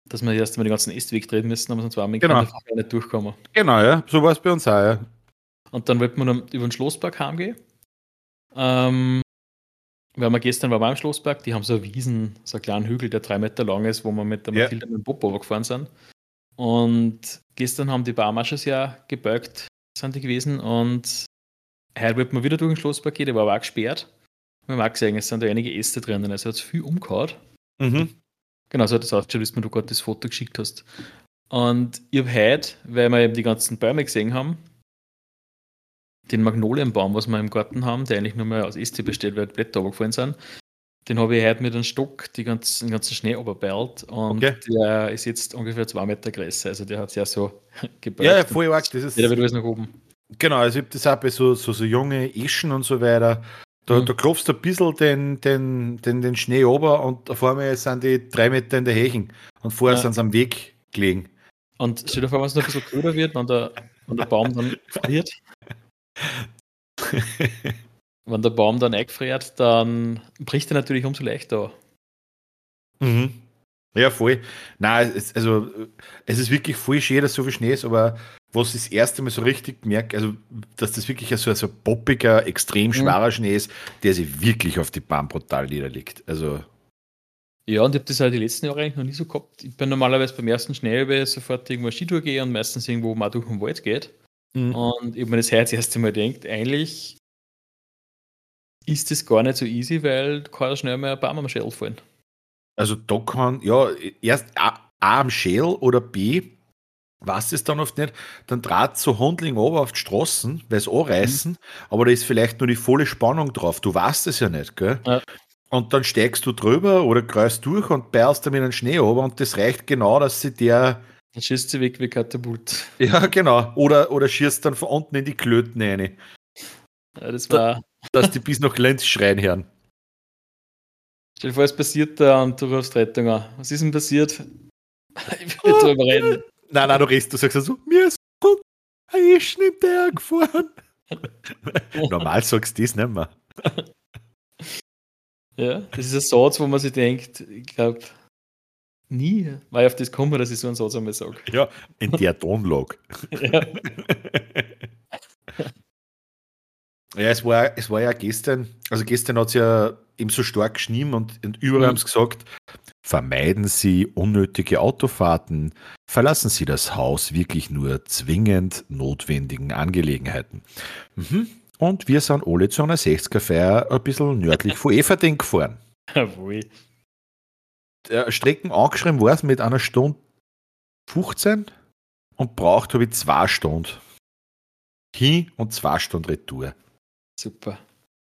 dass wir erst einmal den ganzen Äste wegtreten müssen, aber sonst waren wir Genau. nicht durchgekommen. Genau, ja. So war es bei uns auch, ja. Und dann wollten wir über den Schlossberg heimgehen. Ähm, weil wir gestern waren am Schlossberg, die haben so eine Wiesen, so einen kleinen Hügel, der drei Meter lang ist, wo wir mit der Ja. Mathilde mit dem Popo gefahren sind. Und gestern haben die Baum schon sehr gebeugt, sind die gewesen. Und heute wollten wir wieder durch den Schlossberg gehen, der war aber auch gesperrt. Wir haben auch gesehen, es sind da einige Äste drinnen, also hat es viel umgehauen. Mhm. Genau, so hat das ausgeschaut, wie du gerade das Foto geschickt hast. Und ich habe heute, weil wir eben die ganzen Bäume gesehen haben, den Magnolienbaum, was wir im Garten haben, der eigentlich nur mal aus Äste besteht, weil die Blätter runtergefallen sind, den habe ich heute mit einem Stock die ganzen, den ganzen Schnee runtergebeilt und Okay. der ist jetzt ungefähr zwei Meter größer, also der hat sich ja so [LAUGHS] gebeugt. Ja, ja, voll arg. Das ist, Jeder wird alles nach oben. genau, also ich habe das auch bei so, so, so junge Eschen und so weiter. Da, Mhm. da klopfst du ein bisschen den, den, den, den Schnee ober und auf einmal sind die drei Meter in der Hechen und vorher Ja. sind sie am Weg gelegen. Und stell dir vor, wenn es noch ein bisschen kühler wird, wenn der, wenn der Baum dann [LAUGHS] friert, [LAUGHS] wenn der Baum dann eingefriert, dann bricht er natürlich umso leichter. Mhm. Ja, voll. Nein, es, also es ist wirklich voll schön, dass so viel Schnee ist, aber was ich das erste Mal so richtig merke, also dass das wirklich so, so ein poppiger, extrem schwerer Schnee ist, der sich wirklich auf die Bahn brutal niederlegt. Also, Ja, und ich habe das halt die letzten Jahre eigentlich noch nie so gehabt. Ich bin normalerweise beim ersten Schneeübe sofort irgendwo Skitour gehe und meistens irgendwo, auch durch den Wald geht. Mhm. Und ich habe mir das heute das erste Mal gedacht, eigentlich ist das gar nicht so easy, weil du kannst schnell mal ein Baum am Schädel fallen. also da kann, ja, erst A, A am Schäl oder B, was es dann oft nicht, dann draht so Handling runter auf die Straßen, weil es anreißen, aber da ist vielleicht nur die volle Spannung drauf. Du weißt es ja nicht, gell? Ja. Und dann steigst du drüber oder kreist durch und bärst damit den Schnee runter und das reicht genau, dass sie der Dann schießt sie weg wie Katapult. [LAUGHS] Ja, genau. Oder, oder schießt dann von unten in die Klöten rein. Ja, das war dass die bis nach Lenz schreien hören. Stell dir vor, es passiert da und du rufst Rettung an. Was ist denn passiert? [LAUGHS] Ich will nicht drüber reden. Nein, nein, du redest, du sagst so, mir ist ein Eschen im Berg gefahren. [LAUGHS] Normal sagst du das nicht mehr. Ja, das ist ein Satz, wo man sich denkt, ich glaube, nie war ich auf das gekommen, dass ich so einen Satz einmal sage. Ja, in der Tonlage. Ja. [LAUGHS] Ja, es war, es war ja gestern, also gestern hat es ja eben so stark geschnien und, und überall Mhm. haben sie gesagt, vermeiden Sie unnötige Autofahrten, verlassen Sie das Haus wirklich nur zwingend notwendigen Angelegenheiten. Mhm. Und wir sind alle zu einer 60er-Feier ein bisschen nördlich von Everding gefahren. Jawohl. Der Strecken angeschrieben war es mit einer Stunde 15 und braucht habe ich zwei Stunden. Hin und zwei Stunden Retour. Super.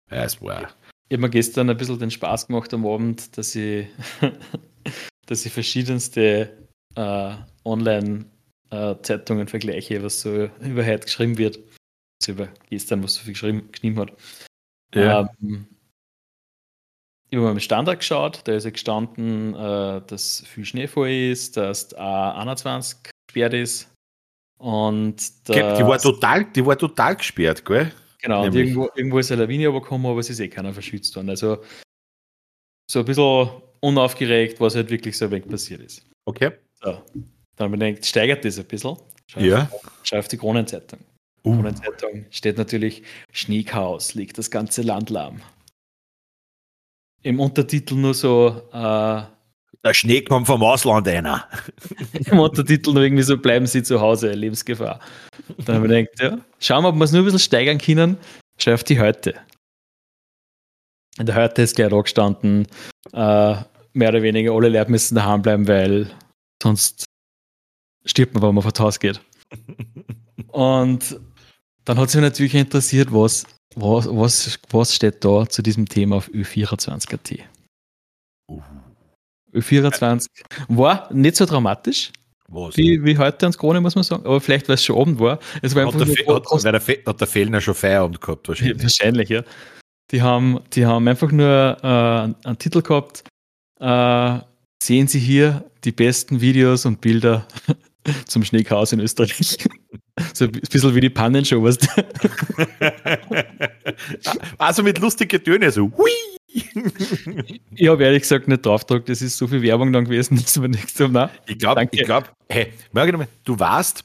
Ja, es war. Ich habe mir gestern ein bisschen den Spaß gemacht am Abend, dass ich, [LAUGHS] dass ich verschiedenste äh, Online-Zeitungen vergleiche, was so über heute geschrieben wird. Also über gestern, was so viel geschrieben, geschrieben hat. Ja. Ähm, ich habe mal im Standard geschaut, da ist ja gestanden, äh, dass viel Schneefall ist, dass die A21 gesperrt ist. Und die, war total, die war total gesperrt, gell? Genau, und irgendwo, irgendwo ist eine Lawine überkommen, aber es ist eh keiner verschützt worden. Also so ein bisschen unaufgeregt, was halt wirklich so ein wenig passiert ist. Okay. So, dann habe ich gedacht, steigert das ein bisschen. Schau, Ja. Schau auf die Kronenzeitung. Uh, Kronenzeitung steht natürlich, Schneechaos liegt das ganze Land lahm. Im Untertitel nur so, äh, der Schnee kommt vom Ausland einer. [LAUGHS] im Untertitel nur irgendwie so, bleiben Sie zu Hause, Lebensgefahr. Dann habe ich gedacht, ja, schauen wir, ob wir es nur ein bisschen steigern können. Schau auf die Heute. In der Heute ist gleich da gestanden, äh, mehr oder weniger alle Leute müssen daheim bleiben, weil sonst stirbt man, wenn man vor das Haus geht. [LAUGHS] Und dann hat sich natürlich interessiert, was, was, was, was steht da zu diesem Thema auf Ö24.at. Uh, Ö24 war nicht so dramatisch, was? wie, wie heute ans Krone, muss man sagen. Aber vielleicht, weil es schon Abend war. Es war Hat der, Fe hat, weil der, Fe hat der Fellner schon Feierabend gehabt, wahrscheinlich. wahrscheinlich, ja. Die haben, die haben einfach nur äh, einen Titel gehabt. Äh, sehen Sie hier die besten Videos und Bilder [LAUGHS] zum Schneechaos in Österreich. So ein bisschen wie die Pannenshow, weißt du? [LAUGHS] also mit lustigen Tönen, so. Hui! Ich habe ehrlich gesagt nicht drauf gedrückt, das ist so viel Werbung dann gewesen, dass wir nichts haben. Nein. Ich glaube, ich glaube, hey, Margit, du weißt,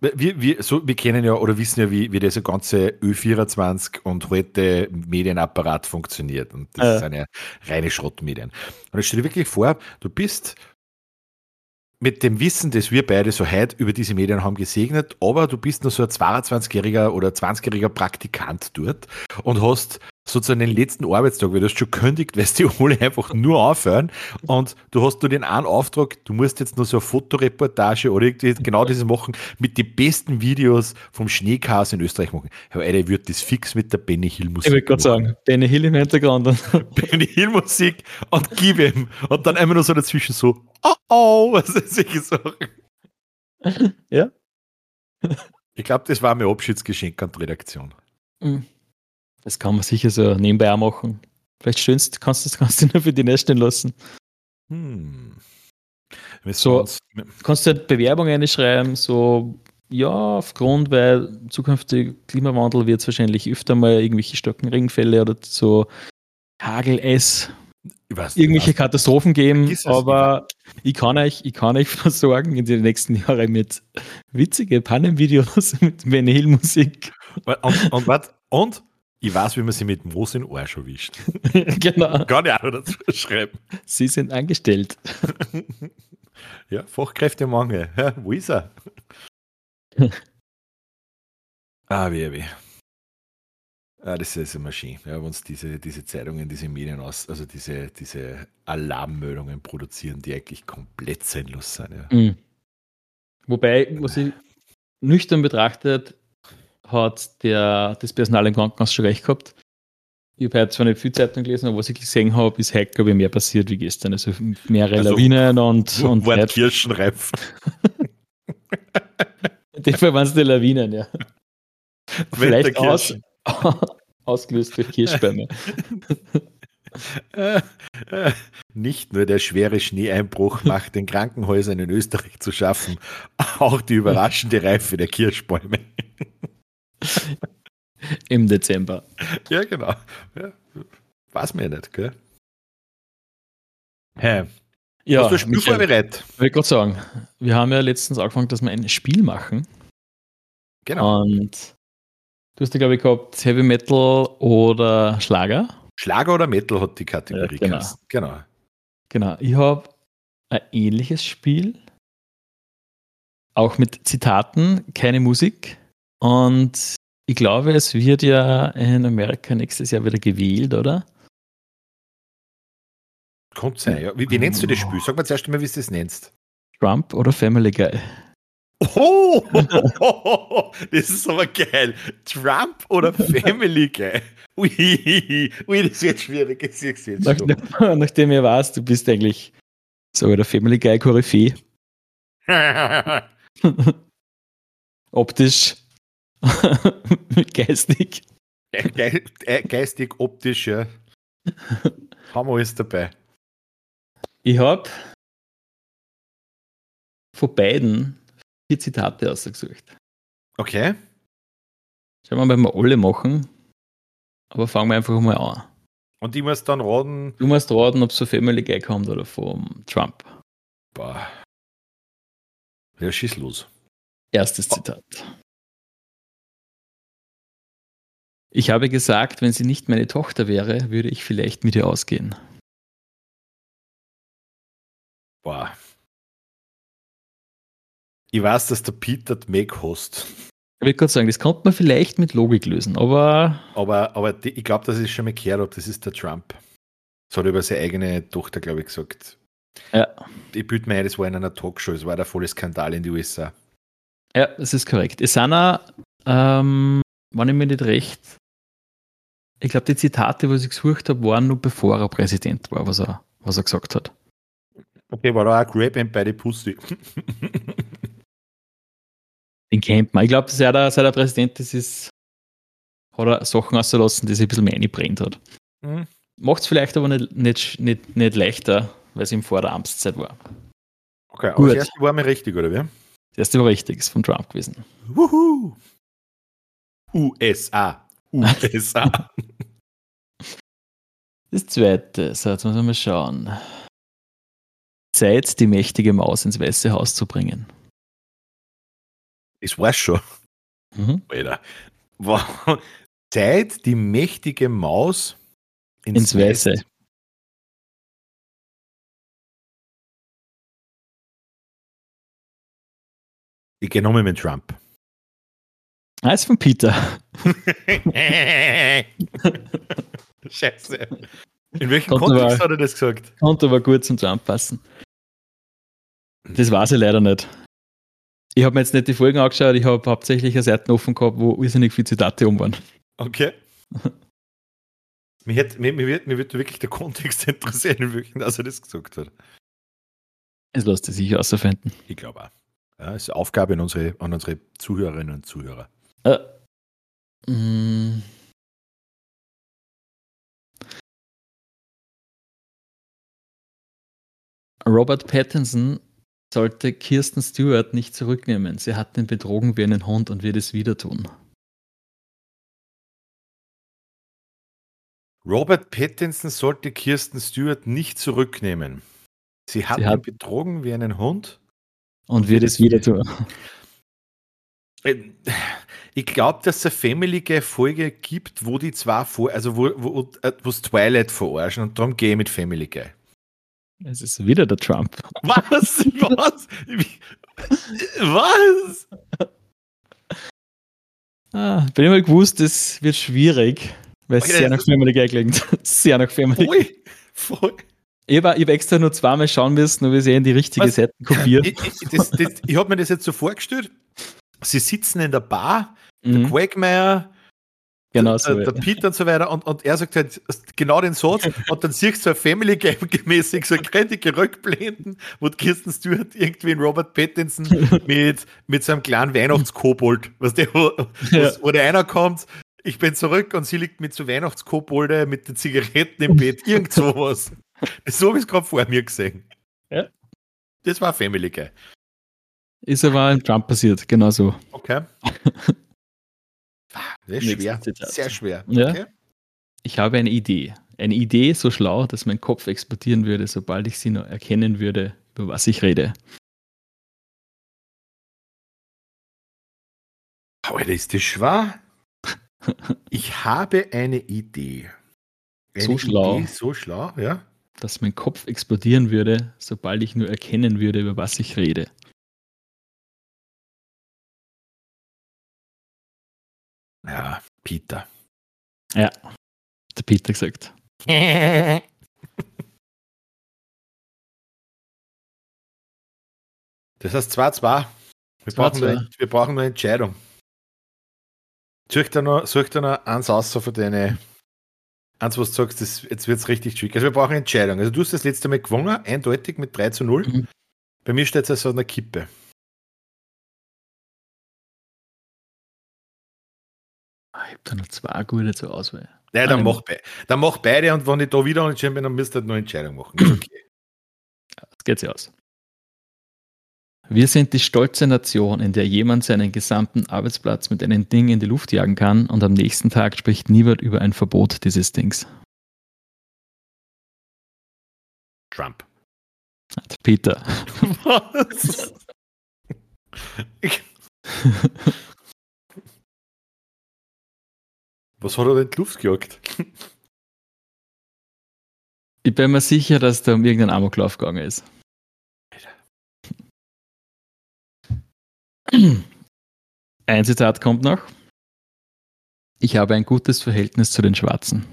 wir, wir, so, wir kennen ja oder wissen ja, wie, wie dieser ganze Ö24 und heute Medienapparat funktioniert. Und das Ja. sind ja reine Schrottmedien. Und jetzt stell dir wirklich vor, du bist mit dem Wissen, das wir beide so heute über diese Medien haben, gesegnet, aber du bist nur so ein 22-jähriger oder 20-jähriger Praktikant dort und hast sozusagen den letzten Arbeitstag, weil du hast schon kündigt, weil die alle einfach nur aufhören und du hast nur den einen Auftrag, du musst jetzt nur so eine Fotoreportage oder irgendwie genau dieses machen, mit den besten Videos vom Schneechaos in Österreich machen. Herr Eide wird das fix mit der Benny Hill Musik Ich wollte gerade sagen, Benny Hill im Hintergrund. [LAUGHS] Benny Hill Musik und gib ihm. Und dann immer nur so dazwischen so, oh oh, [LAUGHS] was ist solche Sachen. Ja. Ich glaube, das war mein Abschiedsgeschenk an die Redaktion. Das kann man sicher so nebenbei auch machen. Vielleicht schönst, kannst du das kannst [LAUGHS] du nur für die nächsten lassen. Hm. So. uns- Du kannst halt Bewerbung einschreiben, so, ja, aufgrund, weil zukünftig Klimawandel wird es wahrscheinlich öfter mal irgendwelche starken Regenfälle oder so Hagel, ich weiß irgendwelche Katastrophen geben, aber ich kann euch, ich kann euch [LAUGHS] versorgen in den nächsten Jahren mit witzige Pannenvideos [LAUGHS] mit Benny Hill Musik. Und, und, wart, und ich weiß, wie man sie mit Moos in den Arsch erwischt. [LAUGHS] genau. Kann ich auch noch dazu schreiben. Sie sind angestellt. [LAUGHS] Ja, Fachkräftemangel. Ja, wo ist er? [LAUGHS] ah, wie, wie. Ah, das ist immer schön, ja, wenn uns diese, diese Zeitungen, diese Medien aus, also diese, diese Alarmmeldungen produzieren, die eigentlich komplett sinnlos sind. Ja. Mhm. Wobei, was ich nüchtern betrachtet, hat der, das Personal im Krankenhaus schon recht gehabt. Ich habe heute zwar nicht viel Zeitung gelesen, aber was ich gesehen habe, ist heute, glaube ich, mehr passiert wie gestern. Also mehrere Also, Lawinen und, und Wort Kirschenreif. [LAUGHS] [LAUGHS] in dem Fall waren es die Lawinen, ja. Vielleicht aus, [LAUGHS] Ausgelöst durch Kirschbäume. Nicht nur der schwere Schneeeinbruch macht den Krankenhäusern in Österreich zu schaffen, auch die überraschende Reife der Kirschbäume. [LAUGHS] Im Dezember. Ja, genau. Ja, weiß man ja nicht, gell? Hä? Ja, Hast du ein Spiel Michael, vorbereitet? Ich wollte gerade sagen, wir haben ja letztens angefangen, dass wir ein Spiel machen. Genau. Und du hast ja, glaube ich, gehabt Heavy Metal oder Schlager. Schlager oder Metal hat die Kategorie Ja, genau. genau. Genau. Ich habe ein ähnliches Spiel. Auch mit Zitaten, keine Musik. Und ich glaube, es wird ja in Amerika nächstes Jahr wieder gewählt, oder? Kommt sein, ja. Wie, wie nennst du das Spiel? Sag mal zuerst mal, wie du das nennst. Trump oder Family Guy? Oh, [LAUGHS] das ist aber geil. Trump oder Family Guy? [LAUGHS] Ui, ui das wird schwierig. Es jetzt Nach, schon. [LAUGHS] nachdem ihr weißt, du bist eigentlich so der Family Guy Koryphäe. Optisch, [LAUGHS] geistig. Ge äh, geistig, optisch, ja. Haben wir alles dabei. Ich habe von beiden vier Zitate ausgesucht. Okay. Schauen wir mal, wenn wir alle machen. Aber fangen wir einfach mal an. Und ich muss dann raten, Du musst raten, ob es von Family Guy kommt oder vom Trump. boah. Ja, schieß los. Erstes Zitat. Ich habe gesagt, wenn sie nicht meine Tochter wäre, würde ich vielleicht mit ihr ausgehen. Boah. Ich weiß, dass der Peter die Meg host. Ich würde gerade sagen, das könnte man vielleicht mit Logik lösen, aber Aber, aber die, ich glaube, dass ich schon mal gehört das ist der Trump. Das hat er über seine eigene Tochter, glaube ich, gesagt. ja, Ich büte mir ein, das war in einer Talkshow, es war der volle Skandal in die USA. ja das ist korrekt. Es sind auch, ähm, wenn ich mir nicht recht, ich glaube, die Zitate, was ich gesucht habe, waren nur bevor er Präsident war, was er, was er gesagt hat. Okay, war da auch Grab and by the Pussy. [LAUGHS] Den kennt man. Ich glaube, seit er, seit er Präsident ist, ist, hat er Sachen ausgelassen, die sich ein bisschen mehr eingebrennt hat. Mhm. Macht es vielleicht aber nicht, nicht, nicht, nicht leichter, weil es ihm vor der Amtszeit war. Okay, aber Gut. das erste war mir richtig, oder wie? Das erste war richtig, ist von Trump gewesen. Wuhu! USA. USA. [LAUGHS] Das zweite, so, jetzt müssen wir mal schauen. Zeit, die mächtige Maus ins Weiße Haus zu bringen. das war's schon. Mhm. Alter. Wow. Zeit, die mächtige Maus Ins Weiße. Ich gehe nochmal mit Trump. Ist von Peter. [LAUGHS] Scheiße. In welchem Kommt Kontext aber- hat er das gesagt? Konnte aber gut zum passen. Das weiß ich leider nicht. Ich habe mir jetzt nicht die Folgen angeschaut, ich habe hauptsächlich eine Seite offen gehabt, wo irrsinnig viele Zitate um waren. Okay. [LAUGHS] Mir, hätte, mir, mir, wird, mir wird wirklich der Kontext [LAUGHS] interessieren, in welchem dass er das gesagt hat. Es lässt sich sicher ausfinden. Ich glaube auch. Ja, ist eine Aufgabe an unsere, an unsere Zuhörerinnen und Zuhörer. Äh, mm. Robert Pattinson sollte Kirsten Stewart nicht zurücknehmen. Sie hat ihn betrogen wie einen Hund und wird es wieder tun. Robert Pattinson sollte Kirsten Stewart nicht zurücknehmen. Sie hat Sie ihn hat- betrogen wie einen Hund. Und wird es wieder tun. Ähm, Ich glaube, dass es eine Family Guy Folge gibt, wo die zwei vor, also wo, wo äh, wo's Twilight verarschen und darum gehe ich mit Family Guy. Es ist wieder der Trump. Was? [LAUGHS] Was? Was? Ah, bin ich mal gewusst, das wird schwierig, weil es Alter, [LAUGHS] sehr nach Family Guy klingt. Sehr nach Family Guy. Voll, voll. Ich habe hab extra nur zweimal schauen müssen, ob ich sie in die richtige? Seite kopiere. Ich, ich, ich habe mir das jetzt so vorgestellt. Sie sitzen in der Bar, Mhm, Quagmire, genau der, so. der Peter und so weiter, und, und er sagt halt genau den Satz, [LAUGHS] und dann siehst du so Family Game gemäßig so kräftige Rückblenden, wo Kirsten Stewart irgendwie in Robert Pattinson [LAUGHS] mit, mit so einem kleinen Weihnachtskobold, was der, wo, Ja. wo der einer kommt, Ich bin zurück und sie liegt mit so Weihnachtskobolde mit den Zigaretten im Bett. Irgend sowas. [LAUGHS] So habe ich es gerade vor mir gesehen. Ja. Das war Family Guy. Ist aber im Trump passiert, genau so. Okay. [LAUGHS] Ist Nächstes schwer. Sehr schwer. Ja. Okay. Ich habe eine Idee. Eine Idee so schlau, dass mein Kopf explodieren würde, sobald ich sie nur erkennen würde, über was ich rede. Alter, ist das schwer? [LAUGHS] Ich habe eine Idee. Eine So schlau. Idee, so schlau, ja. Dass mein Kopf explodieren würde, sobald ich nur erkennen würde, über was ich rede. Ja, Peter. Ja, der Peter gesagt. [LAUGHS] Das heißt 2-2. Wir, 2-2. brauchen nur- wir brauchen eine Entscheidung. Such dir noch, such dir noch eins aus von deinen. Eins, was du sagst, das, jetzt wird es richtig tricky. Also wir brauchen eine Entscheidung. Also du hast das letzte Mal gewonnen, eindeutig mit 3 zu 0. Mhm. Bei mir steht es also an der Kippe. Ich habe da noch zwei gute zur Auswahl. Nein, dann mach, be dann mach beide und wenn ich da wieder unentschieden bin, dann müsst ihr halt noch eine Entscheidung machen. Okay. [CLEARS THROAT] Das geht sich aus. Wir sind die stolze Nation, in der jemand seinen gesamten Arbeitsplatz mit einem Ding in die Luft jagen kann und am nächsten Tag spricht niemand über ein Verbot dieses Dings. Trump. Peter. [LAUGHS] Was? [LAUGHS] Was hat er denn in die Luft gejagt? Ich bin mir sicher, dass da um irgendeinen Amoklauf gegangen ist. Ein Zitat kommt noch. Ich habe ein gutes Verhältnis zu den Schwarzen.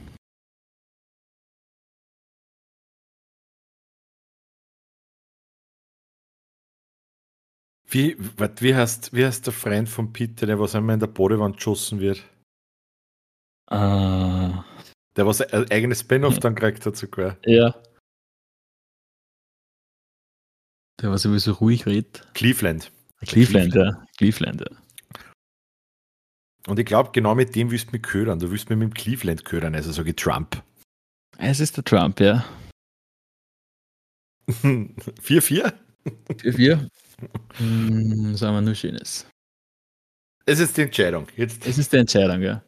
Wie, wat, wie, heißt, wie heißt der Freund von Peter, der was einmal in der Bodewand geschossen wird? Ah, Der was ein eigenes Spin-off dann gekriegt hat sogar. ja. Der war sowieso ruhig redet. Cleveland. Cleveland, ja. Cleveland, ja. Und ich glaube, genau mit dem willst du mich ködern. Du willst mich mit dem Cleveland ködern, also sage ich Trump. Es ist der Trump, ja. [LAUGHS] 4-4? 4-4. Hm, sagen wir nur Schönes. Es ist die Entscheidung. Jetzt. Es ist die Entscheidung, ja.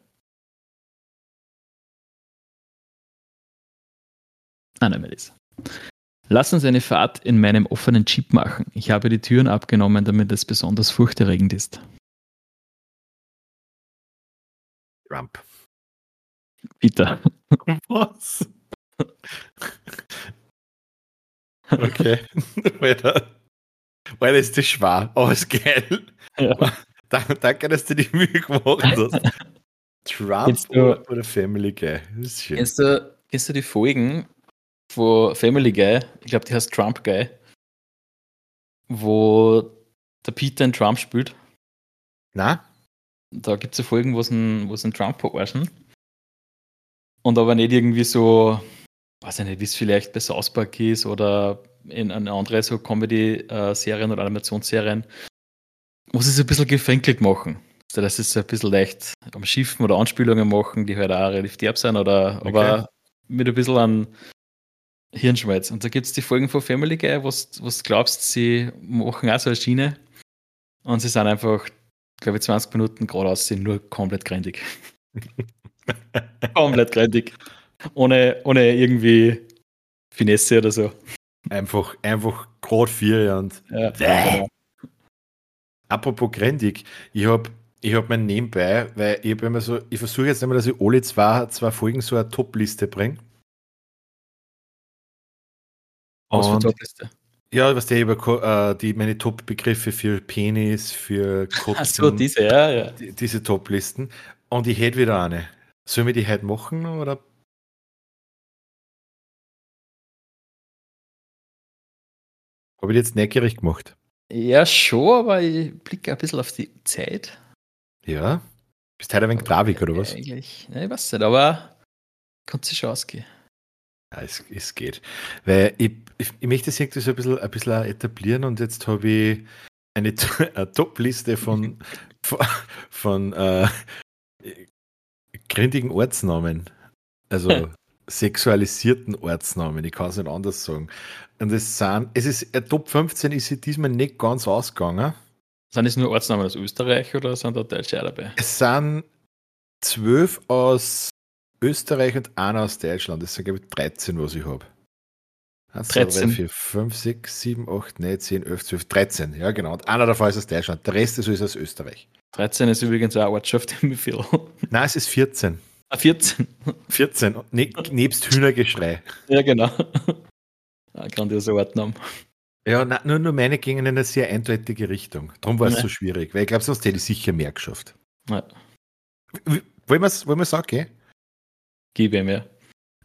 Ah, nein, das. Lass uns eine Fahrt in meinem offenen Jeep machen. Ich habe die Türen abgenommen, damit es besonders furchterregend ist. Trump. Peter. [LAUGHS] Was? Okay. [LAUGHS] Alter. Weil ist das schwer, aber ist geil. Ja. [LAUGHS] Da- Danke, dass du die Mühe gemacht hast. Trump du- oder, oder Family Guy? Das ist schön. Kennst du, kennst du die Folgen von Family Guy? Ich glaube, die heißt Trump Guy. Wo der Peter in Trump spielt. Na? Da gibt es ja Folgen, wo sie einen, wo Trump verarschen. Und aber nicht irgendwie so, weiß ich nicht, wie es vielleicht bei South Park ist oder in eine andere so Comedy-Serien oder Animationsserien, wo sie es ein bisschen gefänkelt machen. Also, es so ein bisschen leicht am Schiffen oder Anspielungen machen, die halt auch relativ derb sind, oder, aber mit ein bisschen an Hirnschmalz. Und da gibt es die Folgen von Family Guy, wo du glaubst, sie machen auch so eine Schiene und sie sind einfach glaube ich, 20 Minuten geradeaus sind nur komplett grindig. [LAUGHS] komplett grindig. Ohne, ohne irgendwie Finesse oder so. Einfach, einfach gerade vier und. Ja, Bäh. Apropos Grendig, ich habe ich hab mein Nebenbei, weil ich immer so, ich versuche jetzt einmal, dass ich alle zwei, zwei Folgen so eine Top-Liste bringe. Was für Topliste. Ja, was der über äh, die meine Top-Begriffe für Penis, für [LAUGHS] Ach so, diese, ja, ja. die, diese Top-Listen. Und ich hätte wieder eine. Sollen wir die heute machen oder? Habe ich jetzt neugierig gemacht? Ja, schon, aber ich blicke ein bisschen auf die Zeit. Ja. Bist heute ein wenig traurig oder was? Eigentlich, ja, ich weiß nicht, aber kann sich schon ausgehen. Ja, es, es geht. Weil ich, ich, ich möchte das irgendwie so ein bisschen, ein bisschen etablieren und jetzt habe ich eine, [LAUGHS] eine Top-Liste von, von, von äh, grindigen Ortsnamen. Also sexualisierten Ortsnamen, ich kann es nicht anders sagen. Und es sind, es ist, äh, Top 15 ist sie diesmal nicht ganz ausgegangen. Sind es nur Ortsnamen aus Österreich oder sind da Deutsche dabei? Es sind zwölf aus Österreich und einer aus Deutschland. Das sind, glaube ich, 13, was ich habe. 1, 2, 3, 4, 5, 6, 7, 8, 9, 10, 11, 12, 13. Ja, genau. Und einer davon ist aus Deutschland. Der Rest ist aus Österreich. 13 ist übrigens auch eine Ortschaft [LAUGHS] in Mifil. Nein, es ist 14. Ah, 14. 14. Ne, nebst Hühnergeschrei. Ja, genau. Ein grandioser Ortname. Ja, na, nur, nur meine gingen in eine sehr eindeutige Richtung. Darum war es so schwierig, weil ich glaube, sonst hätte ich sicher mehr geschafft. Ja. Wollen wir es wollen sagen, okay? Gib ihm, ja.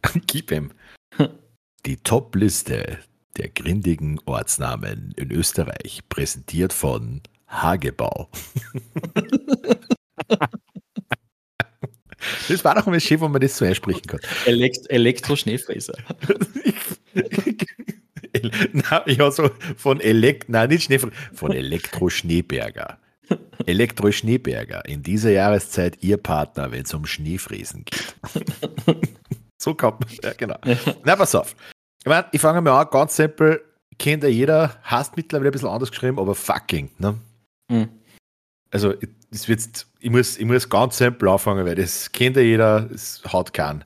[LAUGHS] Gib ihm. Die Top-Liste der grindigen Ortsnamen in Österreich, präsentiert von Hagebau. [LAUGHS] das war doch mal schön, wenn man das so einsprechen kann. Elekt Elektro-Schneefräser. [LAUGHS] na, ja, so von Elekt, nein, nicht Schneefräser, von Elektro-Schneeberger. Elektro-Schneeberger, in dieser Jahreszeit Ihr Partner, wenn es um Schneefräsen geht. [LAUGHS] so kommt man, ja, genau. Na, pass auf. Ich, mein, ich fange mal an, ganz simpel, kennt ja jeder, hast mittlerweile ein bisschen anders geschrieben, aber fucking, ne? Mhm. Also, das wird, ich, muss, ich muss ganz simpel anfangen, weil das kennt ja jeder, das haut keinen.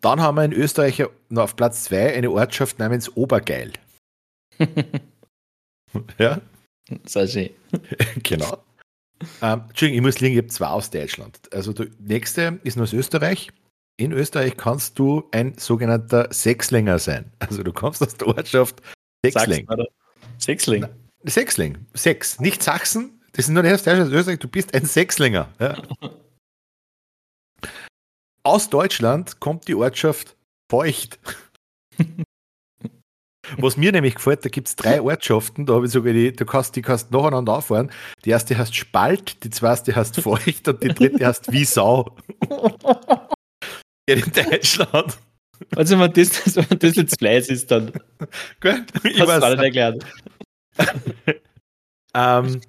Dann haben wir in Österreich noch auf Platz 2 eine Ortschaft namens Obergeil. [LAUGHS] ja? Schön. [LAUGHS] genau. Ähm, Entschuldigung, ich muss liegen, ich habe zwei aus Deutschland. Also der nächste ist nur aus Österreich. In Österreich kannst du ein sogenannter Sechslinger sein. Also du kommst aus der Ortschaft Sechsling. Sechsling. Sechsling. Sechs. Nicht Sachsen. Das ist nur nicht aus Deutschland, aus Österreich. Du bist ein Sechslinger. Ja. [LAUGHS] aus Deutschland kommt die Ortschaft Feucht. [LAUGHS] Was mir nämlich gefällt, da gibt es drei Ortschaften, da habe ich sogar die, du kannst, die kannst nacheinander auffahren. Die erste heißt Spalt, die zweite heißt Feucht und die dritte heißt Wie Sau. in Deutschland. Also wenn das, wenn das jetzt Fleiß ist, dann Gut, ich hast nicht erklärt. ähm,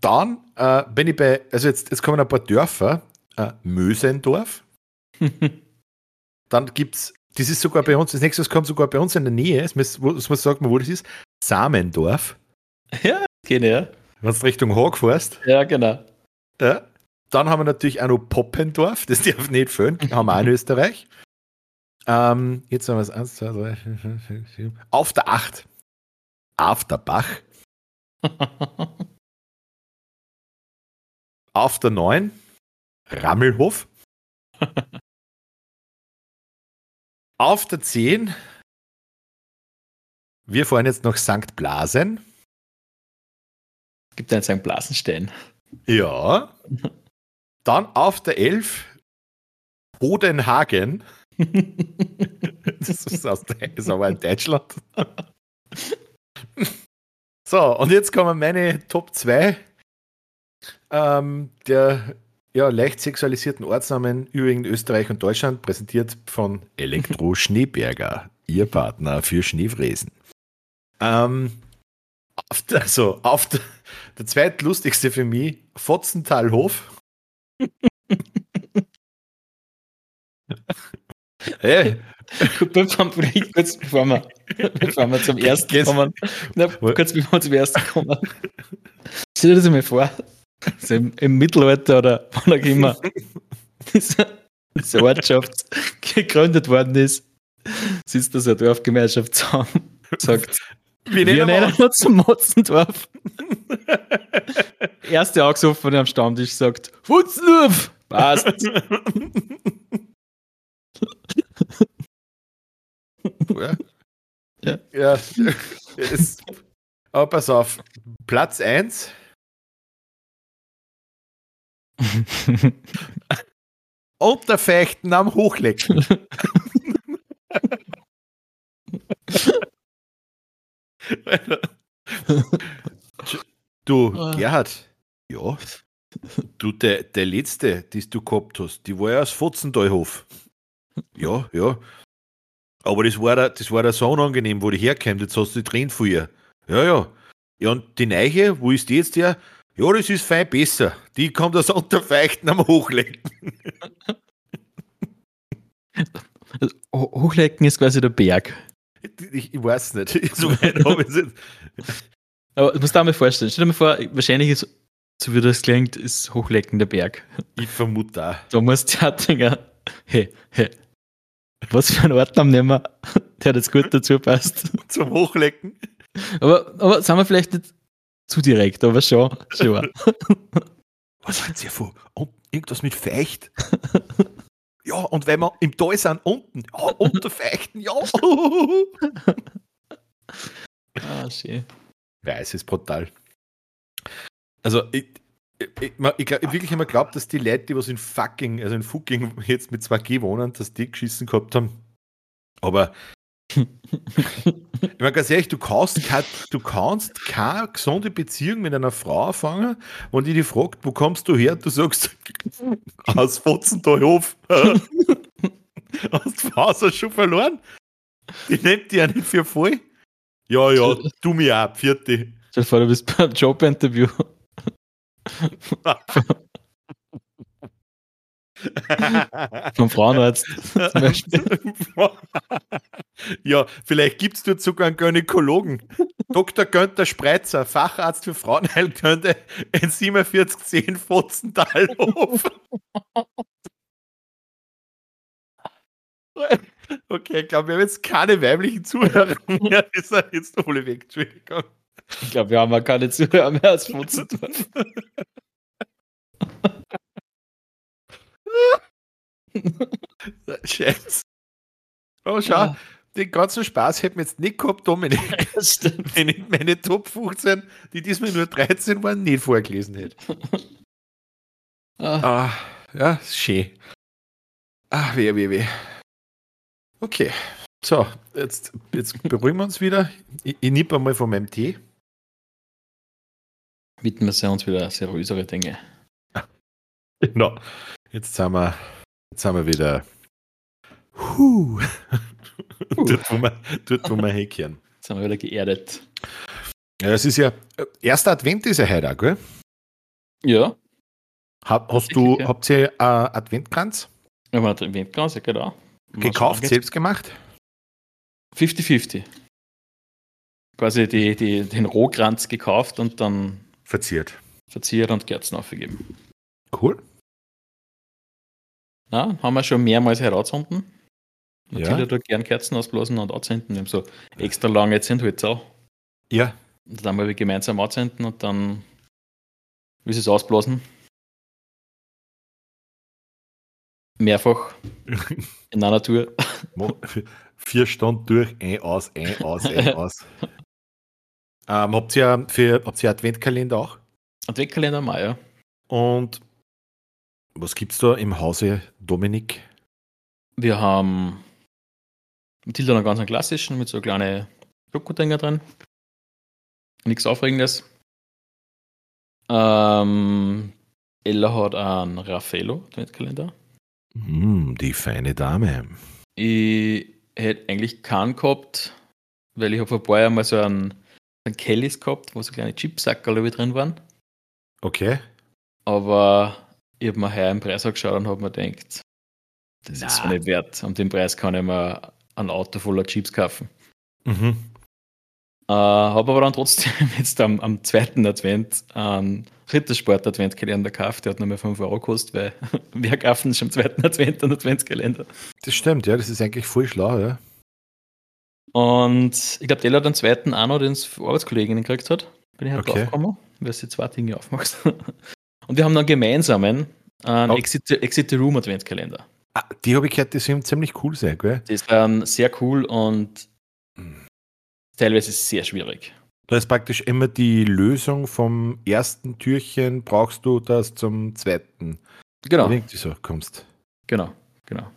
dann äh, bin ich bei, also jetzt, jetzt kommen ein paar Dörfer, äh, Mösendorf. [LAUGHS] dann gibt es das ist sogar bei uns, das nächste kommt sogar bei uns in der Nähe. Es muss, es muss sagen, wo das ist. Samendorf. [LAUGHS] Ja, genau. Ja. Wenn du Richtung Haag fährst. Ja, genau. Ja. Dann haben wir natürlich auch noch Poppendorf, das darf nicht fehlen, [LAUGHS] haben wir auch in Österreich. Ähm, jetzt haben wir es 1, 2, 3, 4, 5, 6, 7. Auf der 8. Afterbach. Auf der 9. [LAUGHS] Rammelhof. Auf der 10. Wir fahren jetzt noch St. Blasen. Gibt einen St. Blasenstein. Ja. Dann auf der 11. Bodenhagen. [LAUGHS] das, ist aus, das ist aber in Deutschland. so, und jetzt kommen meine Top 2 ähm, der ja, leicht sexualisierten Ortsnamen übrigens Österreich und Deutschland, präsentiert von Elektro [LAUGHS] Schneeberger, ihr Partner für Schneefräsen. Ähm, auf der, also auf der, der zweitlustigste für mich, Fotzenthalhof. [LAUGHS] hey. Vielleicht kurz bevor wir, bevor wir zum ersten kommen. Na, kurz bevor wir zum ersten kommen. [LAUGHS] Stell dir das mal vor, also im, im, Mittelalter oder wann auch immer [LAUGHS] diese, diese Ortschaft gegründet worden ist, sitzt da so eine Dorfgemeinschaft zusammen sagt, wir nennen, wir nennen uns zum Motzendorf. [LAUGHS] Erste angesoffen am Stammtisch sagt, Futzendorf! Passt. ja. Ja. ja. [LAUGHS] Ist, aber pass auf, Platz 1 [LAUGHS] Unterfechten am Hochlecken. du, ah. Gerhard, ja, du, der, der letzte, die du gehabt hast, die war ja aus Fotzentalhof. Ja, ja. Aber das war, da, das war da so unangenehm, wo die herkommt. Jetzt hast du die Tränen vor ihr. Ja, ja. Ja, und die Neiche, wo ist die jetzt her? Ja, das ist fein besser. Die kann das unterfeuchten am Hochlecken. [LAUGHS] Hochlecken ist quasi der Berg. Ich, ich weiß nicht. [LAUGHS] So weit habe ich es Aber du musst dir mal vorstellen, stell dir mal vor, wahrscheinlich ist, so wie das klingt, ist Hochlecken der Berg. Ich vermute auch. Da muss der Dinger, hey, hey, was für ein Ordner nehmen wir, [LAUGHS] der jetzt gut dazu passt. Zum Hochlecken. Aber, aber sind wir vielleicht nicht zu direkt, aber schon. schon. [LAUGHS] [LAUGHS] Was wollt ihr vor? Und irgendwas mit Feucht? Ja, und wenn wir im Tal sind, unten. Ja, unter Feuchten, ja. [LAUGHS] ah, schön. Weiß ist brutal. Also, ich, ich, ich, glaub, ich wirklich immer glaubt, dass die Leute, die was in fucking, also in fucking jetzt mit 2G wohnen, dass die geschissen gehabt haben. Aber ich meine, ganz ehrlich, du kannst, kein, du kannst keine gesunde Beziehung mit einer Frau fangen, wenn die dich fragt, wo kommst du her? Du sagst, [LAUGHS] aus Fotzentalhof. [LAUGHS] Hast du Faser schon verloren? Die nimmt dich ja nicht für voll. Ja, ja, du mir ab, vierte. Stell dir vor, du bist beim Jobinterview. [LAUGHS] [LAUGHS] Vom Frauenarzt zum Beispiel. [LAUGHS] ja, vielleicht gibt es dort sogar einen Gynäkologen. Dr. Günther Spreitzer, Facharzt für Frauenheilkunde in 4710 Fotzentalhof. [LAUGHS] Okay, ich glaube, wir haben jetzt keine weiblichen Zuhörer mehr. Ist er jetzt alle weg, Entschuldigung. Ich glaube, wir haben ja keine Zuhörer mehr als Futzendorf. [LAUGHS] Scheiße. Oh, schau, ja. den ganzen Spaß hätten wir jetzt nicht gehabt, Dominik. [LAUGHS] Wenn ich meine Top 15, die diesmal nur 13 waren, nicht vorgelesen hätte. [LAUGHS] Ah. ah ja, schön. Ah, weh, weh, weh. Okay. So, jetzt, jetzt beruhigen wir uns wieder. Ich, ich nippe einmal von meinem Tee. Widmen wir uns wieder seriösere Dinge. Genau. Jetzt sind wir, jetzt sind wir wieder huh. [LAUGHS] dort, wo wir, dort, wo wir hinkehren. Jetzt sind wir wieder geerdet. Ja, es ist ja, erster Advent ist ja heute auch, gell? Ja. Hab, hast du, ja. habt ihr äh, Adventkranz? Ja, einen Adventkranz, ja genau. Gekauft, selbst gemacht? 50-50. Quasi die, die, den Rohkranz gekauft und dann verziert. Verziert und Kerzen aufgegeben. Cool. Ja, haben wir schon mehrmals herauszünden. Natürlich ja. da gern Kerzen ausblasen und anzünden. Wir haben so extra lange Zündhölzer. Ja. Und dann haben wir gemeinsam anzünden und dann, wie sie es ausblasen, mehrfach [LAUGHS] in einer Tour. Vier Stunden durch, ein aus, ein aus, ein [LAUGHS] aus. Ähm, habt, ihr für, habt ihr Adventkalender auch? Adventkalender mal, ja. Und was gibt es da im Hause Dominik? Wir haben Mathilda einen ganz klassischen mit so kleinen Schokodinger drin. Nichts Aufregendes. Ähm, Ella hat einen Raffaello Adventkalender. Mm, die feine Dame. Ich hätte eigentlich keinen gehabt, weil ich habe vor ein paar Jahren mal so einen, einen Kellys gehabt, wo so kleine Chipsackerl drin waren. Okay. Aber ich habe mir heuer im Preis angeschaut und habe mir gedacht, das Na. ist mir nicht wert. Um den Preis kann ich mir ein Auto voller Chips kaufen. Mhm. Äh, habe aber dann trotzdem [LAUGHS] jetzt am, am zweiten Advent einen Rittersport-Adventkalender gekauft. Der hat nur mehr 5 Euro gekostet, weil [LAUGHS] wer kauft schon am zweiten Advent einen Adventskalender? Das stimmt, ja, das ist eigentlich voll schlau, ja. Und ich glaube, der hat den zweiten auch noch, den es Arbeitskolleginnen gekriegt hat. Bin ich halt okay. draufgekommen, weil du zwei Dinge aufmachst. [LAUGHS] Und wir haben dann gemeinsamen einen okay. Exit, Exit the Room Adventskalender. Ah, die habe ich gehört, die sind ziemlich cool sein, gell? Die sind sehr cool und hm. teilweise sehr schwierig. Da ist praktisch immer die Lösung vom ersten Türchen, brauchst du das zum zweiten. Genau. Du so kommst. Genau, genau.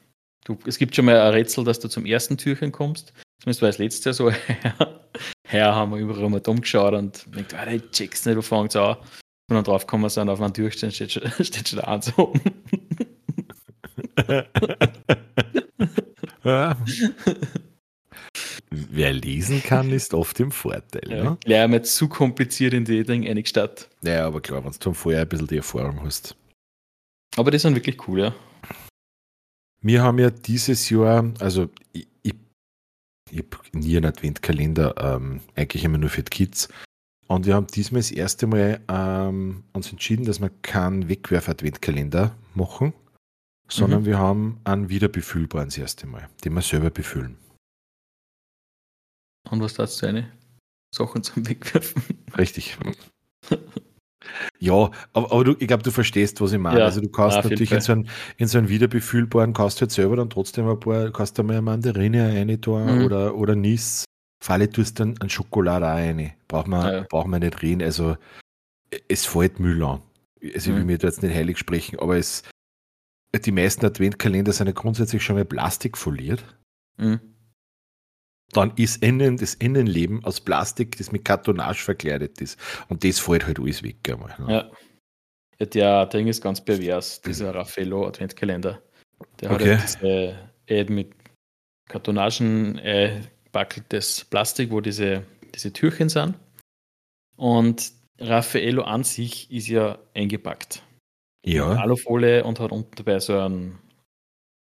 Du, es gibt schon mal ein Rätsel, dass du zum ersten Türchen kommst. Zumindest war es letztes Jahr so. [LAUGHS] Her haben wir überall mal dumm geschaut und denkt, ah, ich check's nicht, wo fängt an. Und dann drauf kommen sind, auf einem Durchstehen steht schon, [LAUGHS] steht schon eins oben. [LAUGHS] ja. wer lesen kann, ist oft im Vorteil. Ja, ne? gleich einmal zu kompliziert in die Ding eingestatt. Ja, aber klar, wenn du vorher ein bisschen die Erfahrung hast. Aber die sind wirklich cool, ja. Wir haben ja dieses Jahr, also ich, ich, ich habe nie einen Adventkalender, ähm, eigentlich immer nur für die Kids. Und wir haben diesmal das erste Mal ähm, uns entschieden, dass wir keinen Wegwerf-Adventkalender machen, sondern Mhm. wir haben einen wiederbefüllbaren das erste Mal, den wir selber befüllen. Und was dazu du eine? Sachen zum Wegwerfen. Richtig. Ja, aber, aber du, ich glaube, du verstehst, was ich meine. Ja, also du kannst jeden natürlich in so, einen, in so einen wiederbefüllbaren, kannst du halt selber dann trotzdem ein paar, kannst du mal eine Mandarine rein tun Mhm. oder, oder Nis. Falle tust dann an Schokolade auch rein. Braucht man, Ja. braucht man nicht reden. Also es fällt Müll an. Also ich will Mhm. mir da jetzt nicht heilig sprechen, aber es, die meisten Adventkalender sind ja grundsätzlich schon mal plastikfoliert. Mhm. Dann ist innen das Innenleben aus Plastik, das mit Kartonage verkleidet ist. Und das fällt halt alles weg. Einmal, ne? Ja. ja. Der Ding ist ganz pervers, dieser Raffaello Adventkalender. Der hat Okay. ja diese Ad mit Kartonagen äh, backeltes Plastik, wo diese, diese Türchen sind. Und Raffaello an sich ist ja eingepackt. In Ja, Alufolie und hat unten dabei so einen,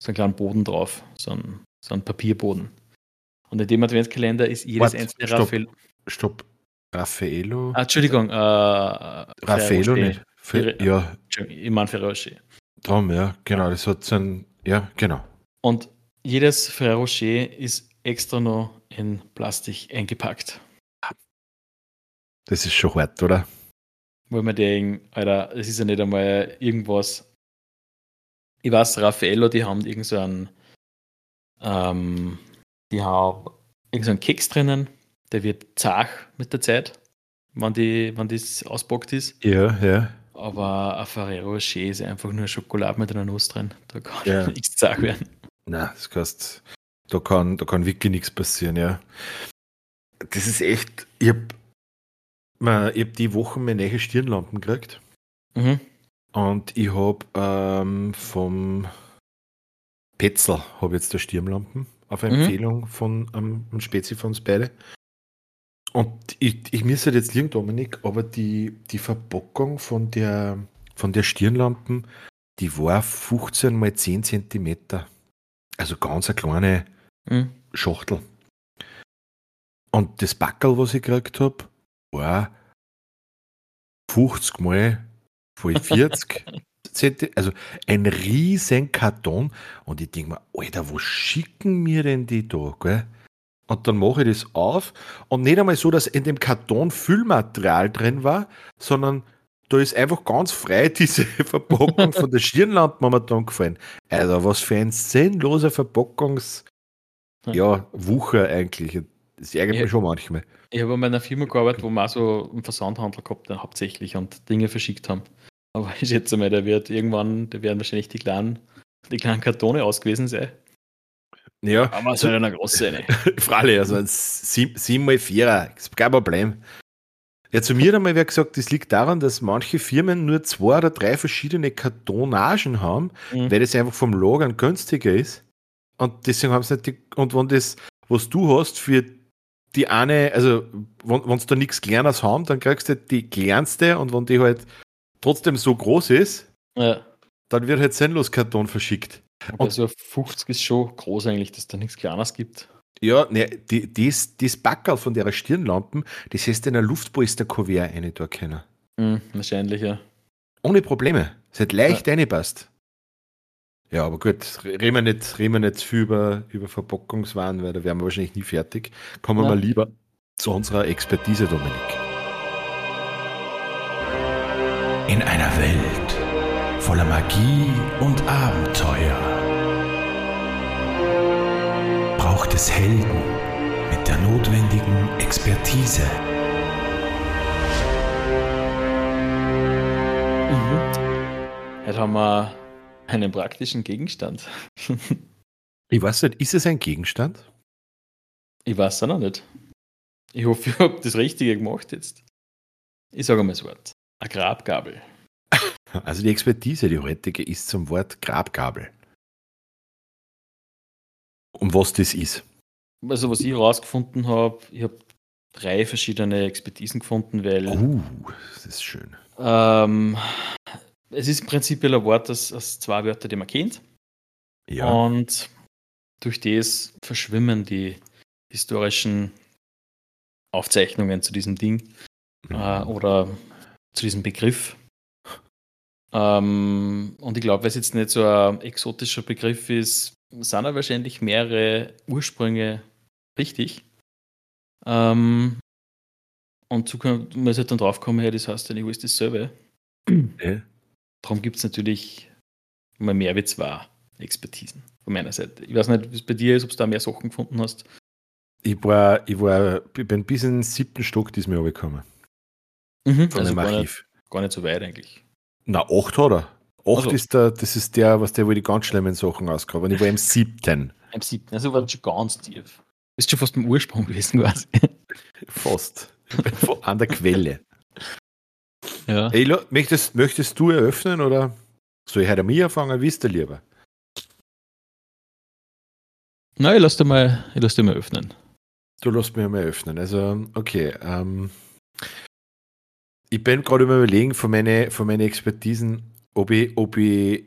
so einen kleinen Boden drauf, so einen, so einen Papierboden. Und in dem Adventskalender ist jedes Warte, einzelne stopp. Raffaello. stopp. Raffaello? Ah, Entschuldigung, äh, Raffaello nicht. Fe- Ja. Ich meine Ferrero Rocher. drum, ja, genau. Das hat so ein, ja, genau. Und jedes Ferrero Rocher ist extra noch in Plastik eingepackt. Das ist schon hart, oder? Weil man denkt, Alter, es ist ja nicht einmal irgendwas. Ich weiß, Raffaello, die haben irgend so einen, ähm, die haben irgend so einen Keks drinnen, der wird zart mit der Zeit, wenn, die, wenn das auspackt ist. Ja, ja. Aber ein Ferrero Rocher ist einfach nur Schokolade mit einer Nuss drin. Da kann Ja. [LAUGHS] nichts zart werden. Na, das kannst, da kann, da kann wirklich nichts passieren, ja. Das ist echt, ich hab, ma- ich hab die Woche meine neue Stirnlampen gekriegt Mhm. und ich hab ähm, vom Petzel habe jetzt der Stirnlampen auf Mhm. Empfehlung von ähm, einem Spezi von uns beide. Und ich, ich muss halt jetzt liegen, Dominik, aber die, die Verpackung von der, von der Stirnlampen, die war 15 mal 10 Zentimeter. Also ganz eine kleine Mhm. Schachtel. Und das Backel, was ich gekriegt habe, war 50 mal voll [LAUGHS] 40 Zentimeter. Also ein riesen Karton. Und ich denke mir, Alter, wo schicken mir denn die da? Gell? Und dann mache ich das auf und nicht einmal so, dass in dem Karton Füllmaterial drin war, sondern da ist einfach ganz frei diese [LAUGHS] Verpackung von der [LAUGHS] Stirnlampe mir dann gefallen. Also was für ein sinnloser Verpackungs ja, Wucher eigentlich. Das ärgert Ja. mich schon manchmal. Ich habe bei einer Firma gearbeitet, wo wir auch so einen Versandhandel gehabt haben, hauptsächlich und Dinge verschickt haben. Aber ich schätze mal, der wird irgendwann, da werden wahrscheinlich die kleinen, die kleinen Kartone aus gewesen sein. Ja, Aber es soll eine große eine. [LAUGHS] freilich, also ein 7 mal 4 ist kein Problem. Ja, zu mir hat einmal wer gesagt, das liegt daran, dass manche Firmen nur zwei oder drei verschiedene Kartonagen haben, Mhm. weil das einfach vom Lagern günstiger ist. Und deswegen haben sie nicht die, und wenn das, was du hast, für die eine, also wenn wenn sie da nichts Kleines haben, dann kriegst du die kleinste und wenn die halt trotzdem so groß ist, Ja. dann wird halt sinnlos Karton verschickt. Also 50 ist schon groß eigentlich, dass da nichts Kleines gibt. Ja, ne, die, das, das Backerl von der Stirnlampen, das heißt in ein Luftpolster-Kuvert rein da können. Mhm, wahrscheinlich, ja. Ohne Probleme. Es hat leicht reinpasst. Ja, aber gut, reden wir nicht, reden wir nicht viel über, über Verpackungswaren, weil da wären wir wahrscheinlich nie fertig. Kommen wir Ja. mal lieber zu unserer Expertise, Dominik. In einer Welt voller Magie und Abenteuer braucht es Helden mit der notwendigen Expertise. Mhm. Heute haben wir einen praktischen Gegenstand. [LAUGHS] Ich weiß nicht, ist es ein Gegenstand? Ich weiß es auch noch nicht. Ich hoffe, ich habe das Richtige gemacht jetzt. Ich sage mal das Wort. Eine Grabgabel. [LAUGHS] Also die Expertise, die heutige, ist zum Wort Grabgabel. Um was das ist. also was ich herausgefunden habe, ich habe drei verschiedene Expertisen gefunden, weil Uh, das ist schön. ähm, es ist prinzipiell ein Wort aus, aus zwei Wörtern, die man kennt. Ja. Und durch das verschwimmen die historischen Aufzeichnungen zu diesem Ding äh, oder zu diesem Begriff. Ähm, und ich glaube, weil es jetzt nicht so ein exotischer Begriff ist, sind da wahrscheinlich mehrere Ursprünge richtig. Ähm, und kann man halt dann draufkommen, ja, das heißt ja nicht alles dasselbe. Ja. Darum gibt es natürlich mal mehr wie zwei Expertisen von meiner Seite. Ich weiß nicht, wie es bei dir ist, ob du da mehr Sachen gefunden hast. Ich war, ich war, ich bin bis in den siebten Stock diesmal runtergekommen. Mhm, Von also dem gar nicht, Archiv. gar nicht so weit eigentlich. Na, acht hat er. Acht Also. ist der, das ist der, was der, wo die ganz schlimmen Sachen ausgraben. Und ich war im siebten. Am siebten, also war das schon ganz tief. Bist schon fast im Ursprung gewesen [LAUGHS] quasi. Fast. An der Quelle. Ja. Ey, möchtest, möchtest du eröffnen oder soll ich heute mir anfangen? Wie ist der lieber? Na, ich lass dir mal, ich lass dir mal öffnen. Du lässt mich mal öffnen. Also, okay. Ähm, ich bin gerade über überlegen von meinen von meine Expertisen, ob ich, ob ich,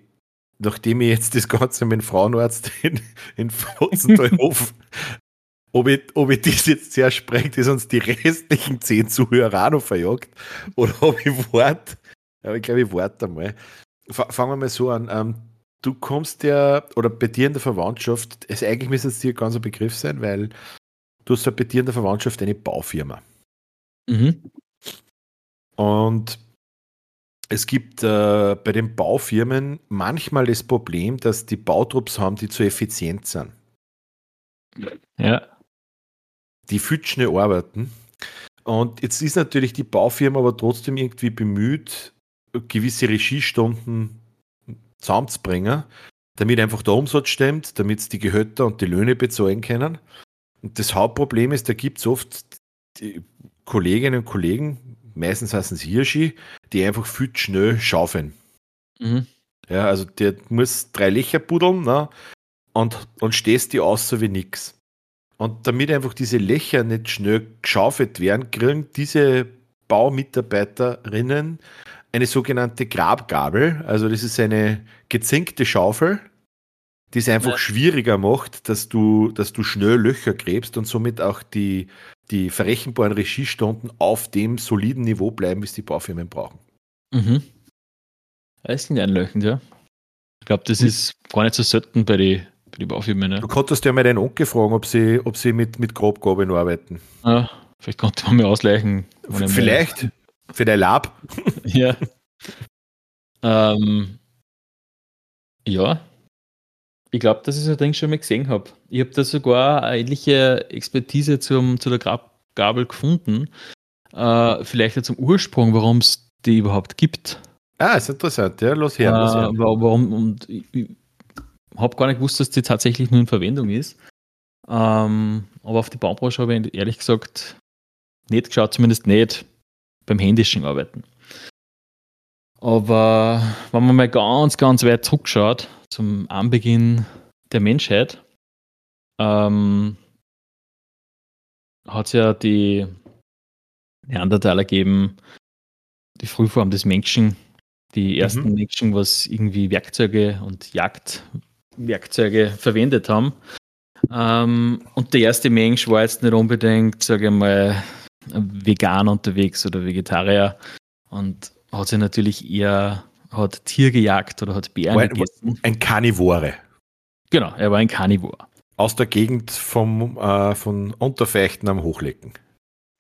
nachdem ich jetzt das Ganze mit dem Frauenarzt [LAUGHS] in, in Fotzentalhof, [LAUGHS] ob ich, ob ich das jetzt sehr sprengt, das uns die restlichen zehn Zuhörer auch noch verjagt, oder ob ich warte. Aber ich glaube, ich warte einmal. Fa- Fangen wir mal so an. Ähm, du kommst ja, oder bei dir in der Verwandtschaft, es eigentlich müsste es dir ein ganzer Begriff sein, weil du hast ja bei dir in der Verwandtschaft eine Baufirma. Mhm. Und es gibt äh, bei den Baufirmen manchmal das Problem, dass die Bautrupps haben, die zu effizient sind. Ja. Die viel schnell arbeiten. Und jetzt ist natürlich die Baufirma aber trotzdem irgendwie bemüht, gewisse Regiestunden zusammenzubringen, damit einfach der Umsatz stimmt, damit sie die Gehälter und die Löhne bezahlen können. Und das Hauptproblem ist, da gibt es oft die Kolleginnen und Kollegen, meistens heißen es Hirschi, die einfach viel schnell schaufeln. Mhm. Ja, also der muss drei Löcher buddeln ne? und, und stehst die aus so wie nix. Und damit einfach diese Löcher nicht schnell geschaufelt werden, kriegen diese Baumitarbeiterinnen eine sogenannte Grabgabel. Also das ist eine gezinkte Schaufel, die es einfach Ja. schwieriger macht, dass du, dass du schnell Löcher gräbst und somit auch die, die verrechenbaren Regiestunden auf dem soliden Niveau bleiben, bis die Baufirmen brauchen. Mhm. Das klingt einleuchtend, ja. Ich glaube, das ist gar nicht so selten bei den die Baufirmen. Ne? Du konntest ja mal deinen Onkel fragen, ob sie, ob sie mit, mit Grobgabeln arbeiten. Ja, vielleicht konnte man mir ausleichen. Vielleicht für dein Lab. [LAUGHS] [LAUGHS] Ja. ähm, ja. Ich glaube, dass ich so Ding schon mal gesehen habe. Ich habe da sogar eine ähnliche Expertise zum, zu der Grabgabel gefunden. Äh, vielleicht ja zum Ursprung, warum es die überhaupt gibt. Ah, ist interessant, ja. Los her, los Äh, her. wa- warum, und ich habe gar nicht gewusst, dass die tatsächlich nur in Verwendung ist. Ähm, aber auf die Baubranche habe ich ehrlich gesagt nicht geschaut, zumindest nicht beim händischen Arbeiten. Aber wenn man mal ganz, ganz weit zurückschaut, zum Anbeginn der Menschheit, ähm, hat es ja die Neandertaler gegeben, die Frühform des Menschen, die ersten Mhm. Menschen, was irgendwie Werkzeuge und Jagdwerkzeuge verwendet haben. Ähm, und der erste Mensch war jetzt nicht unbedingt, sage ich mal, vegan unterwegs oder Vegetarier und hat sich natürlich eher hat Tier gejagt oder hat Bären War- gegessen. Ein Karnivore. Genau, er war ein Karnivor. Aus der Gegend vom, äh, von Unterfechten am Hochlecken.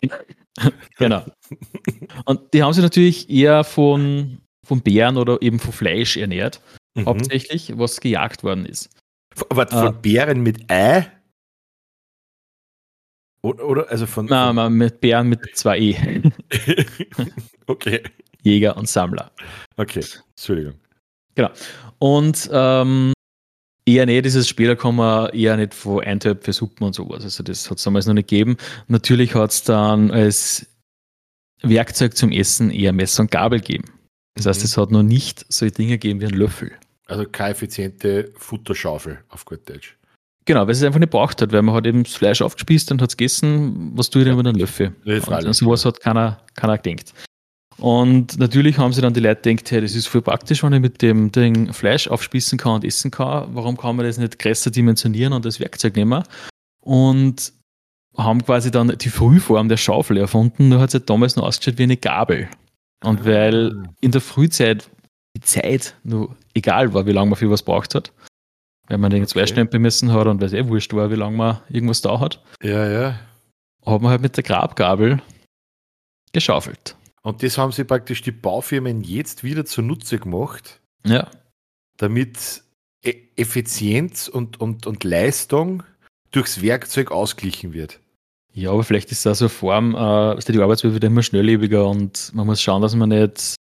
[LAUGHS] Genau. Und die haben sich natürlich eher von, von Bären oder eben von Fleisch ernährt, Mhm. hauptsächlich, was gejagt worden ist. Ah. von Bären mit Ei? Oder, also von. Nein, nein, mit Bären mit zwei E. [LAUGHS] okay, Jäger und Sammler. okay, Entschuldigung. Und ähm, eher nicht, dieses später kommen eher nicht von Eintöpfe, Suppen und sowas. Also das hat es damals noch nicht gegeben. Natürlich hat es dann als Werkzeug zum Essen eher Messer und Gabel gegeben. Das heißt, Mhm. es hat noch nicht solche Dinge gegeben wie ein Löffel. Also keine effiziente Futterschaufel auf gut Deutsch. Genau, weil es einfach nicht braucht hat, weil man hat eben das Fleisch aufgespießt und hat es gegessen, was tue ich denn mit einem Löffel? Nee, und an sowas hat keiner, keiner gedacht. Und natürlich haben sich dann die Leute gedacht, hey, das ist voll praktisch, wenn ich mit dem Ding Fleisch aufspießen kann und essen kann. Warum kann man das nicht größer dimensionieren und das Werkzeug nehmen? Und haben quasi dann die Frühform der Schaufel erfunden, nur hat es halt damals noch ausgeschaut wie eine Gabel. Und weil in der Frühzeit die Zeit nur egal war, wie lange man für was braucht hat, weil man den zwei Okay. Stempel messen hat und weil es eh wurscht war, wie lange man irgendwas da hat, Ja, ja. hat man halt mit der Grabgabel geschaufelt. Und das haben sie praktisch die Baufirmen jetzt wieder zunutze gemacht, Ja. damit E- Effizienz und, und, und Leistung durchs Werkzeug ausglichen wird. Ja, aber vielleicht ist das so eine Form, äh, die Arbeitswelt wird immer schnelllebiger und man muss schauen, dass man nicht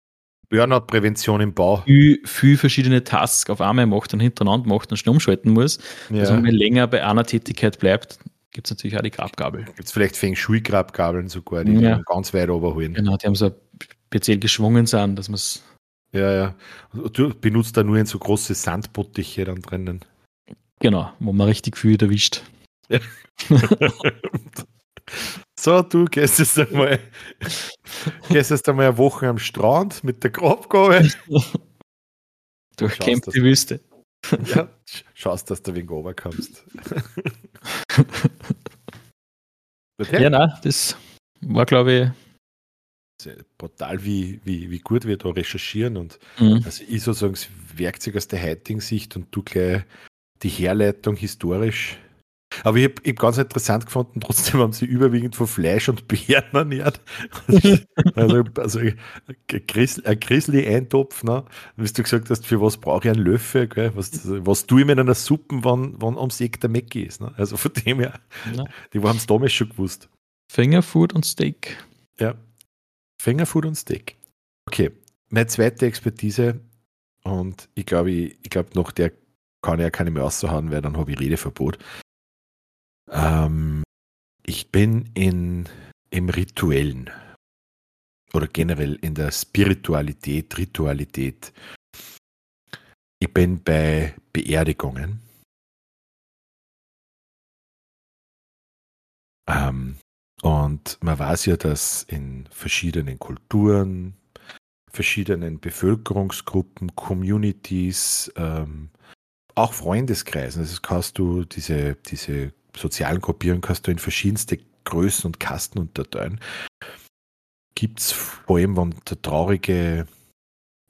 Burnout-Prävention im Bau. viel, viel verschiedene Tasks auf einmal macht und hintereinander macht und schnell umschalten muss. Also wenn man länger bei einer Tätigkeit bleibt, gibt es natürlich auch die Grabgabel. Gibt es vielleicht Feng Shui-Grabgabeln sogar, die Ja. man ganz weit überholen. Genau, die haben so speziell geschwungen sind, dass man es Ja, ja. Du benutzt da nur in so große Sandbottiche dann drinnen. Genau, wo man richtig viel erwischt. [LAUGHS] [LAUGHS] So, du gehst jetzt einmal, gehst jetzt einmal eine Woche am Strand mit der Grabgabe. Durchkämpft die Wüste. Ja, sch- schaust, dass du wegen runterkommst. [LAUGHS] Okay. Ja, nein, das war, glaube Sehr Brutal, wie, wie, wie gut wir da recherchieren und ich, mhm. also ich sozusagen das Werkzeug aus der heutigen Sicht und du gleich die Herleitung historisch. Aber ich habe hab ganz interessant gefunden, trotzdem haben sie überwiegend von Fleisch und Beeren [LAUGHS] ernährt. also also ein Gris- ein Grizzly-Eintopf, ne? wie du gesagt hast, für was brauche ich einen Löffel? Gell? Was, was tue ich mit einer Suppe, wann, wann ums Eck der Mecki ist? Ne? Also von dem her, Ja. die haben es damals schon gewusst. Fingerfood und Steak. Ja. Fingerfood und Steak. Okay, meine zweite Expertise und ich glaube, ich, ich glaube, nach der kann ich ja keine mehr raushauen, weil dann habe ich Redeverbot. Ähm, ich bin in, im Rituellen oder generell in der Spiritualität, Ritualität. Ich bin bei Beerdigungen. Ähm, und man weiß ja, dass in verschiedenen Kulturen, verschiedenen Bevölkerungsgruppen, Communities, ähm, auch Freundeskreisen, also kannst du, diese, diese sozialen Gruppierungen kannst du in verschiedenste Größen und Kasten unterteilen. Gibt es vor allem, wenn der traurige,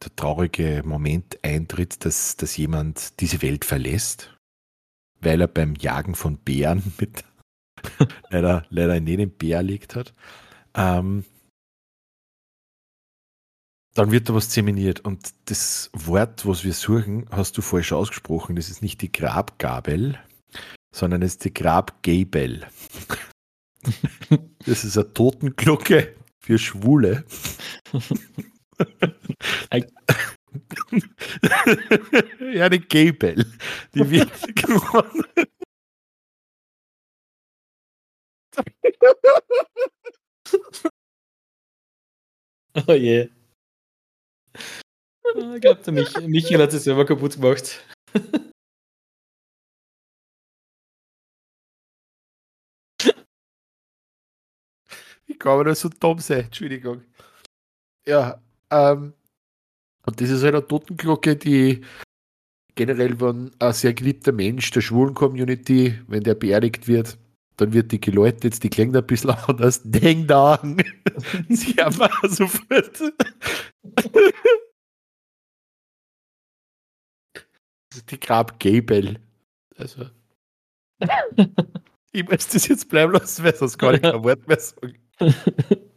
der traurige Moment eintritt, dass, dass jemand diese Welt verlässt, weil er beim Jagen von Bären [LAUGHS] mit leider, leider nicht im Bär liegt hat. Ähm, dann wird da was zeminiert. Und das Wort, was wir suchen, hast du falsch ausgesprochen. Das ist nicht die Grabgabel, sondern es ist die Grabgabel. [LAUGHS] Das ist eine Totenglocke für Schwule. [LAUGHS] Ja, die Gabel. Die wird gewonnen. Oh je. Ah, Ich glaube, der Mich Michael hat sich selber kaputt gemacht. Ich kann aber nur so dumm sein, Entschuldigung. Ja, ähm, und das ist halt eine Totenglocke, die generell, wenn ein sehr geliebter Mensch der schwulen Community, wenn der beerdigt wird, dann wird die geläutet, die klingt ein bisschen [LAUGHS] anders. Ding dong! [LAUGHS] Sie haben sofort. Die Grabgabel. Also. [LAUGHS] ich muss das jetzt bleiben lassen, weil sonst kann ich kein Wort mehr sagen. [LAUGHS]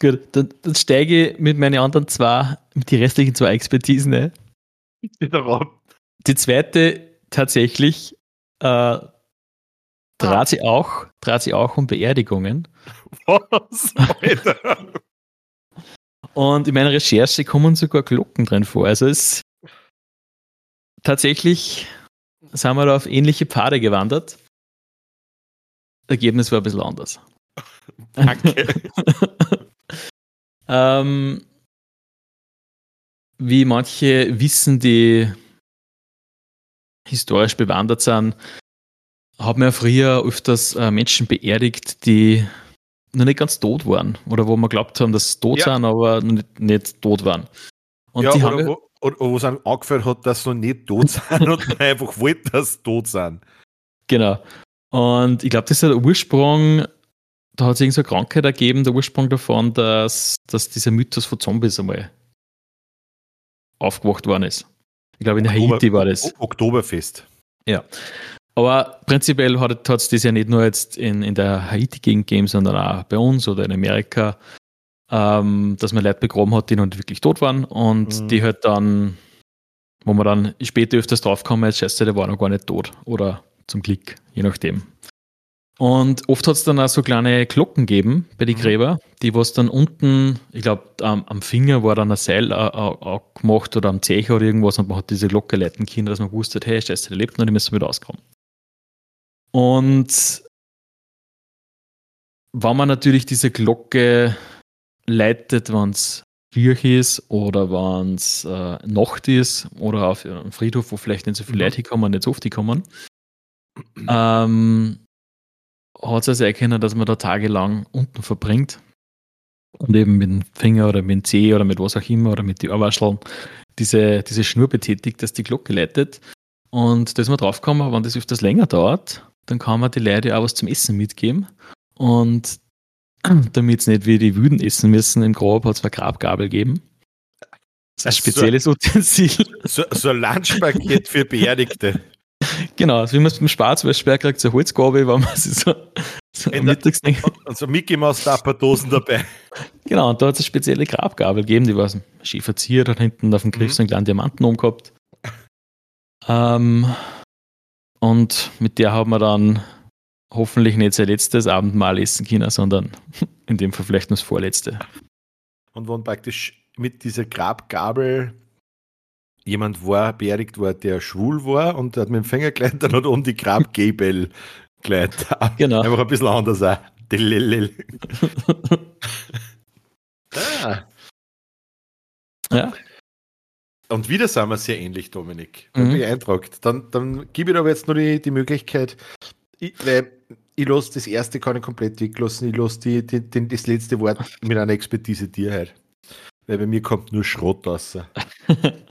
Gut, dann, dann steige ich mit meinen anderen zwei, mit die restlichen zwei Expertisen. Ne? Wieder ran. Die zweite tatsächlich äh, dreht, sie auch, dreht sie auch um Beerdigungen. Was? Alter? Und in meiner Recherche kommen sogar Glocken drin vor. Also es tatsächlich sind wir da auf ähnliche Pfade gewandert. Ergebnis war ein bisschen anders. Danke. [LAUGHS] ähm, wie manche wissen, die historisch bewandert sind, hat man ja früher öfters äh, Menschen beerdigt, die noch nicht ganz tot waren. Oder wo man glaubt haben, dass sie tot Ja. sind, aber noch nicht, nicht tot waren. Und ja, die oder, haben wo, oder wo es einem angefallen hat, dass sie noch nicht tot sind und einfach wollte, dass sie tot sind. Genau. Und ich glaube, das ist ja der Ursprung, da hat es irgendeine Krankheit ergeben, der Ursprung davon, dass, dass dieser Mythos von Zombies einmal aufgewacht worden ist. Ich glaube, in Oktober- Haiti war das. Oktoberfest. Aber prinzipiell hat es das ja nicht nur jetzt in, in der Haiti-Gegend gegeben, sondern auch bei uns oder in Amerika, ähm, dass man Leute begraben hat, die noch nicht wirklich tot waren und Mhm. die halt dann, wo man dann später öfters draufkommen, jetzt scheiße, der war noch gar nicht tot oder zum Glück, je nachdem. Und oft hat es dann auch so kleine Glocken gegeben bei den Mhm. Gräber, die was dann unten, ich glaube, am, am Finger war dann ein Seil äh, äh, äh, gemacht oder am Zecher oder irgendwas und man hat diese Glocke leiten können, dass man gewusst hat, hey, scheiße, der lebt noch, die müssen wieder rauskommen. Und wenn man natürlich diese Glocke leitet, wenn es Kirche ist oder wenn es äh, Nacht ist oder auf einem Friedhof, wo vielleicht nicht so viele Mhm. Leute kommen, nicht so oft die kommen, [CLEARS THROAT] ähm, hat es also erkennen, dass man da tagelang unten verbringt und eben mit dem Finger oder mit dem Zeh oder mit was auch immer oder mit den Ohrwascheln diese, diese Schnur betätigt, dass die Glocke leitet. Und da ist man draufgekommen, wenn das öfters länger dauert, dann kann man die Leute auch was zum Essen mitgeben. Und [CLEARS THROAT] damit es nicht wie die Wüden essen müssen im Grab, hat es eine Grabgabel gegeben. Das ist ein So. spezielles Utensil. So, so ein Lunchpaket für Beerdigte. Genau, also wie man es beim Schwarzwaldssperr kriegt, so eine Holzgabel, wenn man sich so, so am Mittags Und so Mickey Maus Tapperdosen dabei. Genau, und da hat es eine spezielle Grabgabel gegeben, die war so schön verziert, hat hinten auf dem Griff Mhm. so einen kleinen Diamanten oben gehabt. Ähm, und mit der haben wir dann hoffentlich nicht sein letztes Abendmahl essen können, sondern [LAUGHS] in dem Fall vielleicht nur das vorletzte. Und wenn praktisch mit dieser Grabgabel jemand war, beerdigt war, der schwul war und hat mit dem Finger geleitet, dann hat er um die Grabgabel [LAUGHS] geleitet. Genau. Einfach ein bisschen anders auch. [LAUGHS] Ah. Ja, Und wieder sind wir sehr ähnlich, Dominik. Mhm. Mhm. Beeindruckt. Dann, dann gebe ich aber jetzt nur die, die Möglichkeit, ich, weil ich lasse das erste kann ich komplett weglassen. Ich lasse die, die, den, das letzte Wort mit einer Expertise dir halt. Weil bei mir kommt nur Schrott raus. [LAUGHS]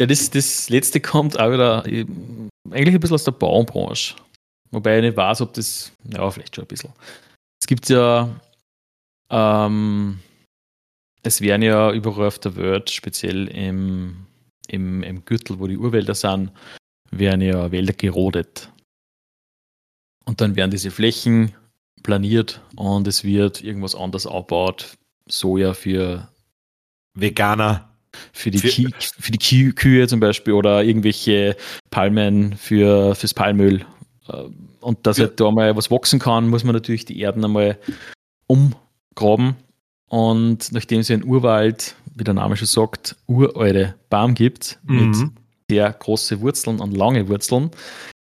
ja das, das letzte kommt auch wieder eigentlich ein bisschen aus der Baubranche. Wobei ich nicht weiß, ob das, ja, vielleicht schon ein bisschen. Es gibt ja, ähm, es werden ja überall auf der Welt, speziell im, im, im Gürtel, wo die Urwälder sind, werden ja Wälder gerodet. Und dann werden diese Flächen planiert und es wird irgendwas anderes aufgebaut. Soja für Veganer. Für die, Für- Ki für die Ki Kühe zum Beispiel oder irgendwelche Palmen für, fürs Palmöl. Äh, Und dass Ja. halt da mal was wachsen kann, muss man natürlich die Erden einmal umgraben. Und nachdem es ja einen Urwald, wie der Name schon sagt, uralte Baum gibt, mit Mhm. sehr große Wurzeln und lange Wurzeln,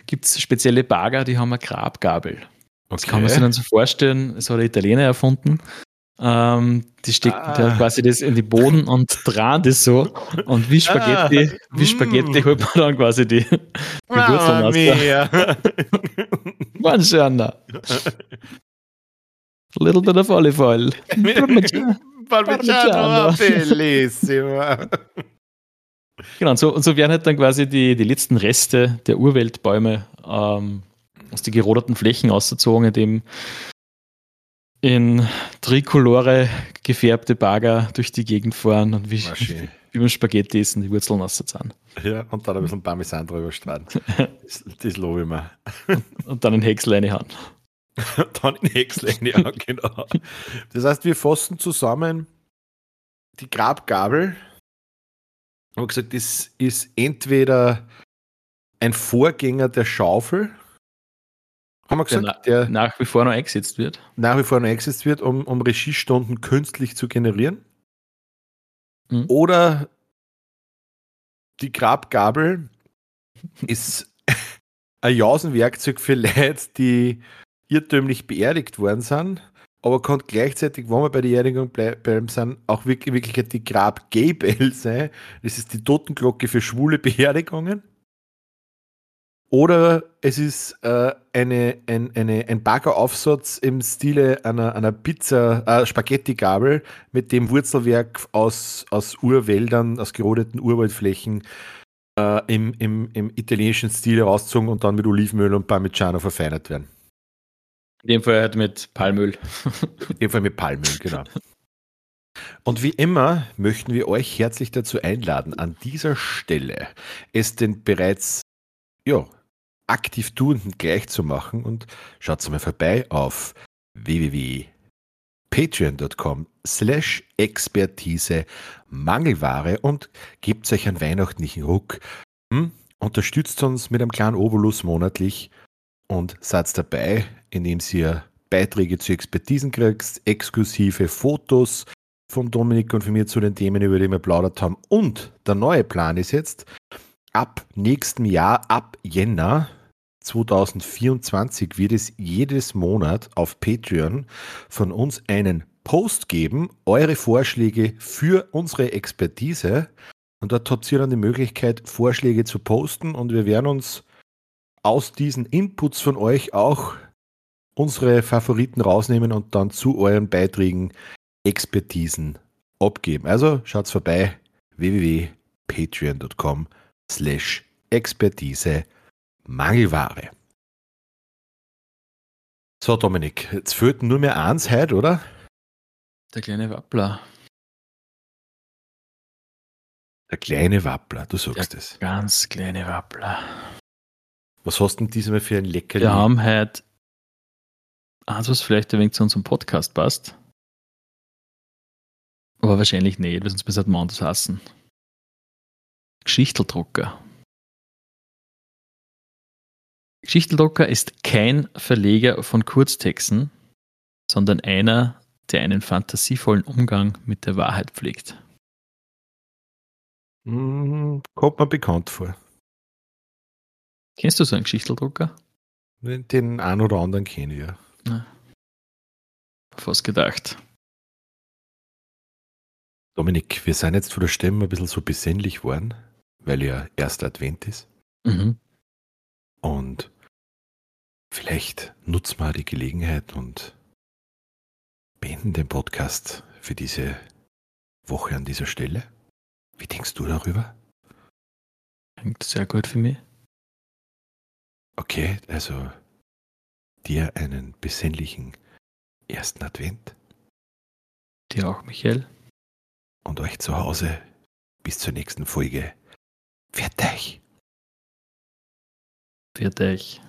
gibt es spezielle Bagger, die haben eine Grabgabel. Das kann man sich dann so vorstellen, das hat der Italiener erfunden. Ähm, die stecken Ah. da quasi das in den Boden und drehen das so. Und wie Spaghetti, Ah, wie Spaghetti mm. holt man dann quasi die, die Wurzeln aus. mia. Buongiorno. A little bit of olive oil. Parmigiano Parmigiano. [LAUGHS] bellissimo. Genau, und so, und so werden halt dann quasi die, die letzten Reste der Urweltbäume ähm, aus den gerodeten Flächen ausgezogen, indem in trikolore gefärbte Bagger durch die Gegend fahren und wie, [LAUGHS] wie beim Spaghetti essen, die Wurzeln auszahlen. Ja, und dann ein bisschen Parmesan drüber strahlen. [LAUGHS] Das, das lobe ich mir. [LAUGHS] Und dann ein Häcksel reinhauen. dann in Häckslein, ja, genau. Das heißt, wir fassen zusammen die Grabgabel. Haben gesagt, das ist entweder ein Vorgänger der Schaufel, haben wir gesagt, Der der Nach wie vor noch eingesetzt wird. nach wie vor noch eingesetzt wird, um, um Regiestunden künstlich zu generieren. Mhm. Oder die Grabgabel [LAUGHS] ist ein Jausenwerkzeug für Leute, die irrtümlich beerdigt worden sind, aber kann gleichzeitig, wenn wir bei der Beerdigung blei- bleiben sind, auch wirklich, wirklich die Grabgabel sein. Das ist die Totenglocke für schwule Beerdigungen. Oder es ist äh, eine, ein, eine, ein Bageraufsatz im Stile einer, einer Pizza, äh, Spaghetti-Gabel mit dem Wurzelwerk aus, aus Urwäldern, aus gerodeten Urwaldflächen äh, im, im, im italienischen Stil rausgezogen und dann mit Olivenöl und Parmigiano verfeinert werden. In dem Fall halt mit Palmöl. In dem Fall mit Palmöl, genau. Und wie immer möchten wir euch herzlich dazu einladen, an dieser Stelle es denn bereits ja, aktiv Tuenden gleich zu machen und schaut mal vorbei auf www.patreon.com slash Expertise Mangelware und gebt euch einen weihnachtlichen Ruck. Hm? Unterstützt uns mit einem kleinen Obolus monatlich und seid dabei, indem ihr Beiträge zu Expertisen kriegst, exklusive Fotos von Dominik und von mir zu den Themen, über die wir plaudert haben. Und der neue Plan ist jetzt, ab nächstem Jahr, ab Jänner, 2024 wird es jedes Monat auf Patreon von uns einen Post geben, eure Vorschläge für unsere Expertise. Und dort habt ihr dann die Möglichkeit, Vorschläge zu posten und wir werden uns aus diesen Inputs von euch auch unsere Favoriten rausnehmen und dann zu euren Beiträgen Expertisen abgeben. Also schaut vorbei www.patreon.com slash Expertise Mangelware. So, Dominik, jetzt fehlt nur mehr eins heute, oder? Der kleine Wappler. Der kleine Wappler, du sagst es. Ganz kleine Wappler. Was hast du denn diesmal für ein Leckerli? Wir haben heute eins, was vielleicht ein wenig zu unserem Podcast passt. Aber wahrscheinlich nicht, weil sonst bis man das hassen. Geschichteldrucker. Geschichteldrucker ist kein Verleger von Kurztexten, sondern einer, der einen fantasievollen Umgang mit der Wahrheit pflegt. Hm, kommt mir bekannt vor. Kennst du so einen Geschichteldrucker? Den einen oder anderen kenne ich ja. Fast gedacht. Dominik, wir sind jetzt von der Stimme ein bisschen so besinnlich worden, weil ja erster Advent ist. Mhm. Und vielleicht nutzen wir die Gelegenheit und beenden den Podcast für diese Woche an dieser Stelle. Wie denkst du darüber? Klingt sehr gut für mich. Okay, also dir einen besinnlichen ersten Advent. Dir auch, Michael. Und euch zu Hause bis zur nächsten Folge. Fertig. Fertig.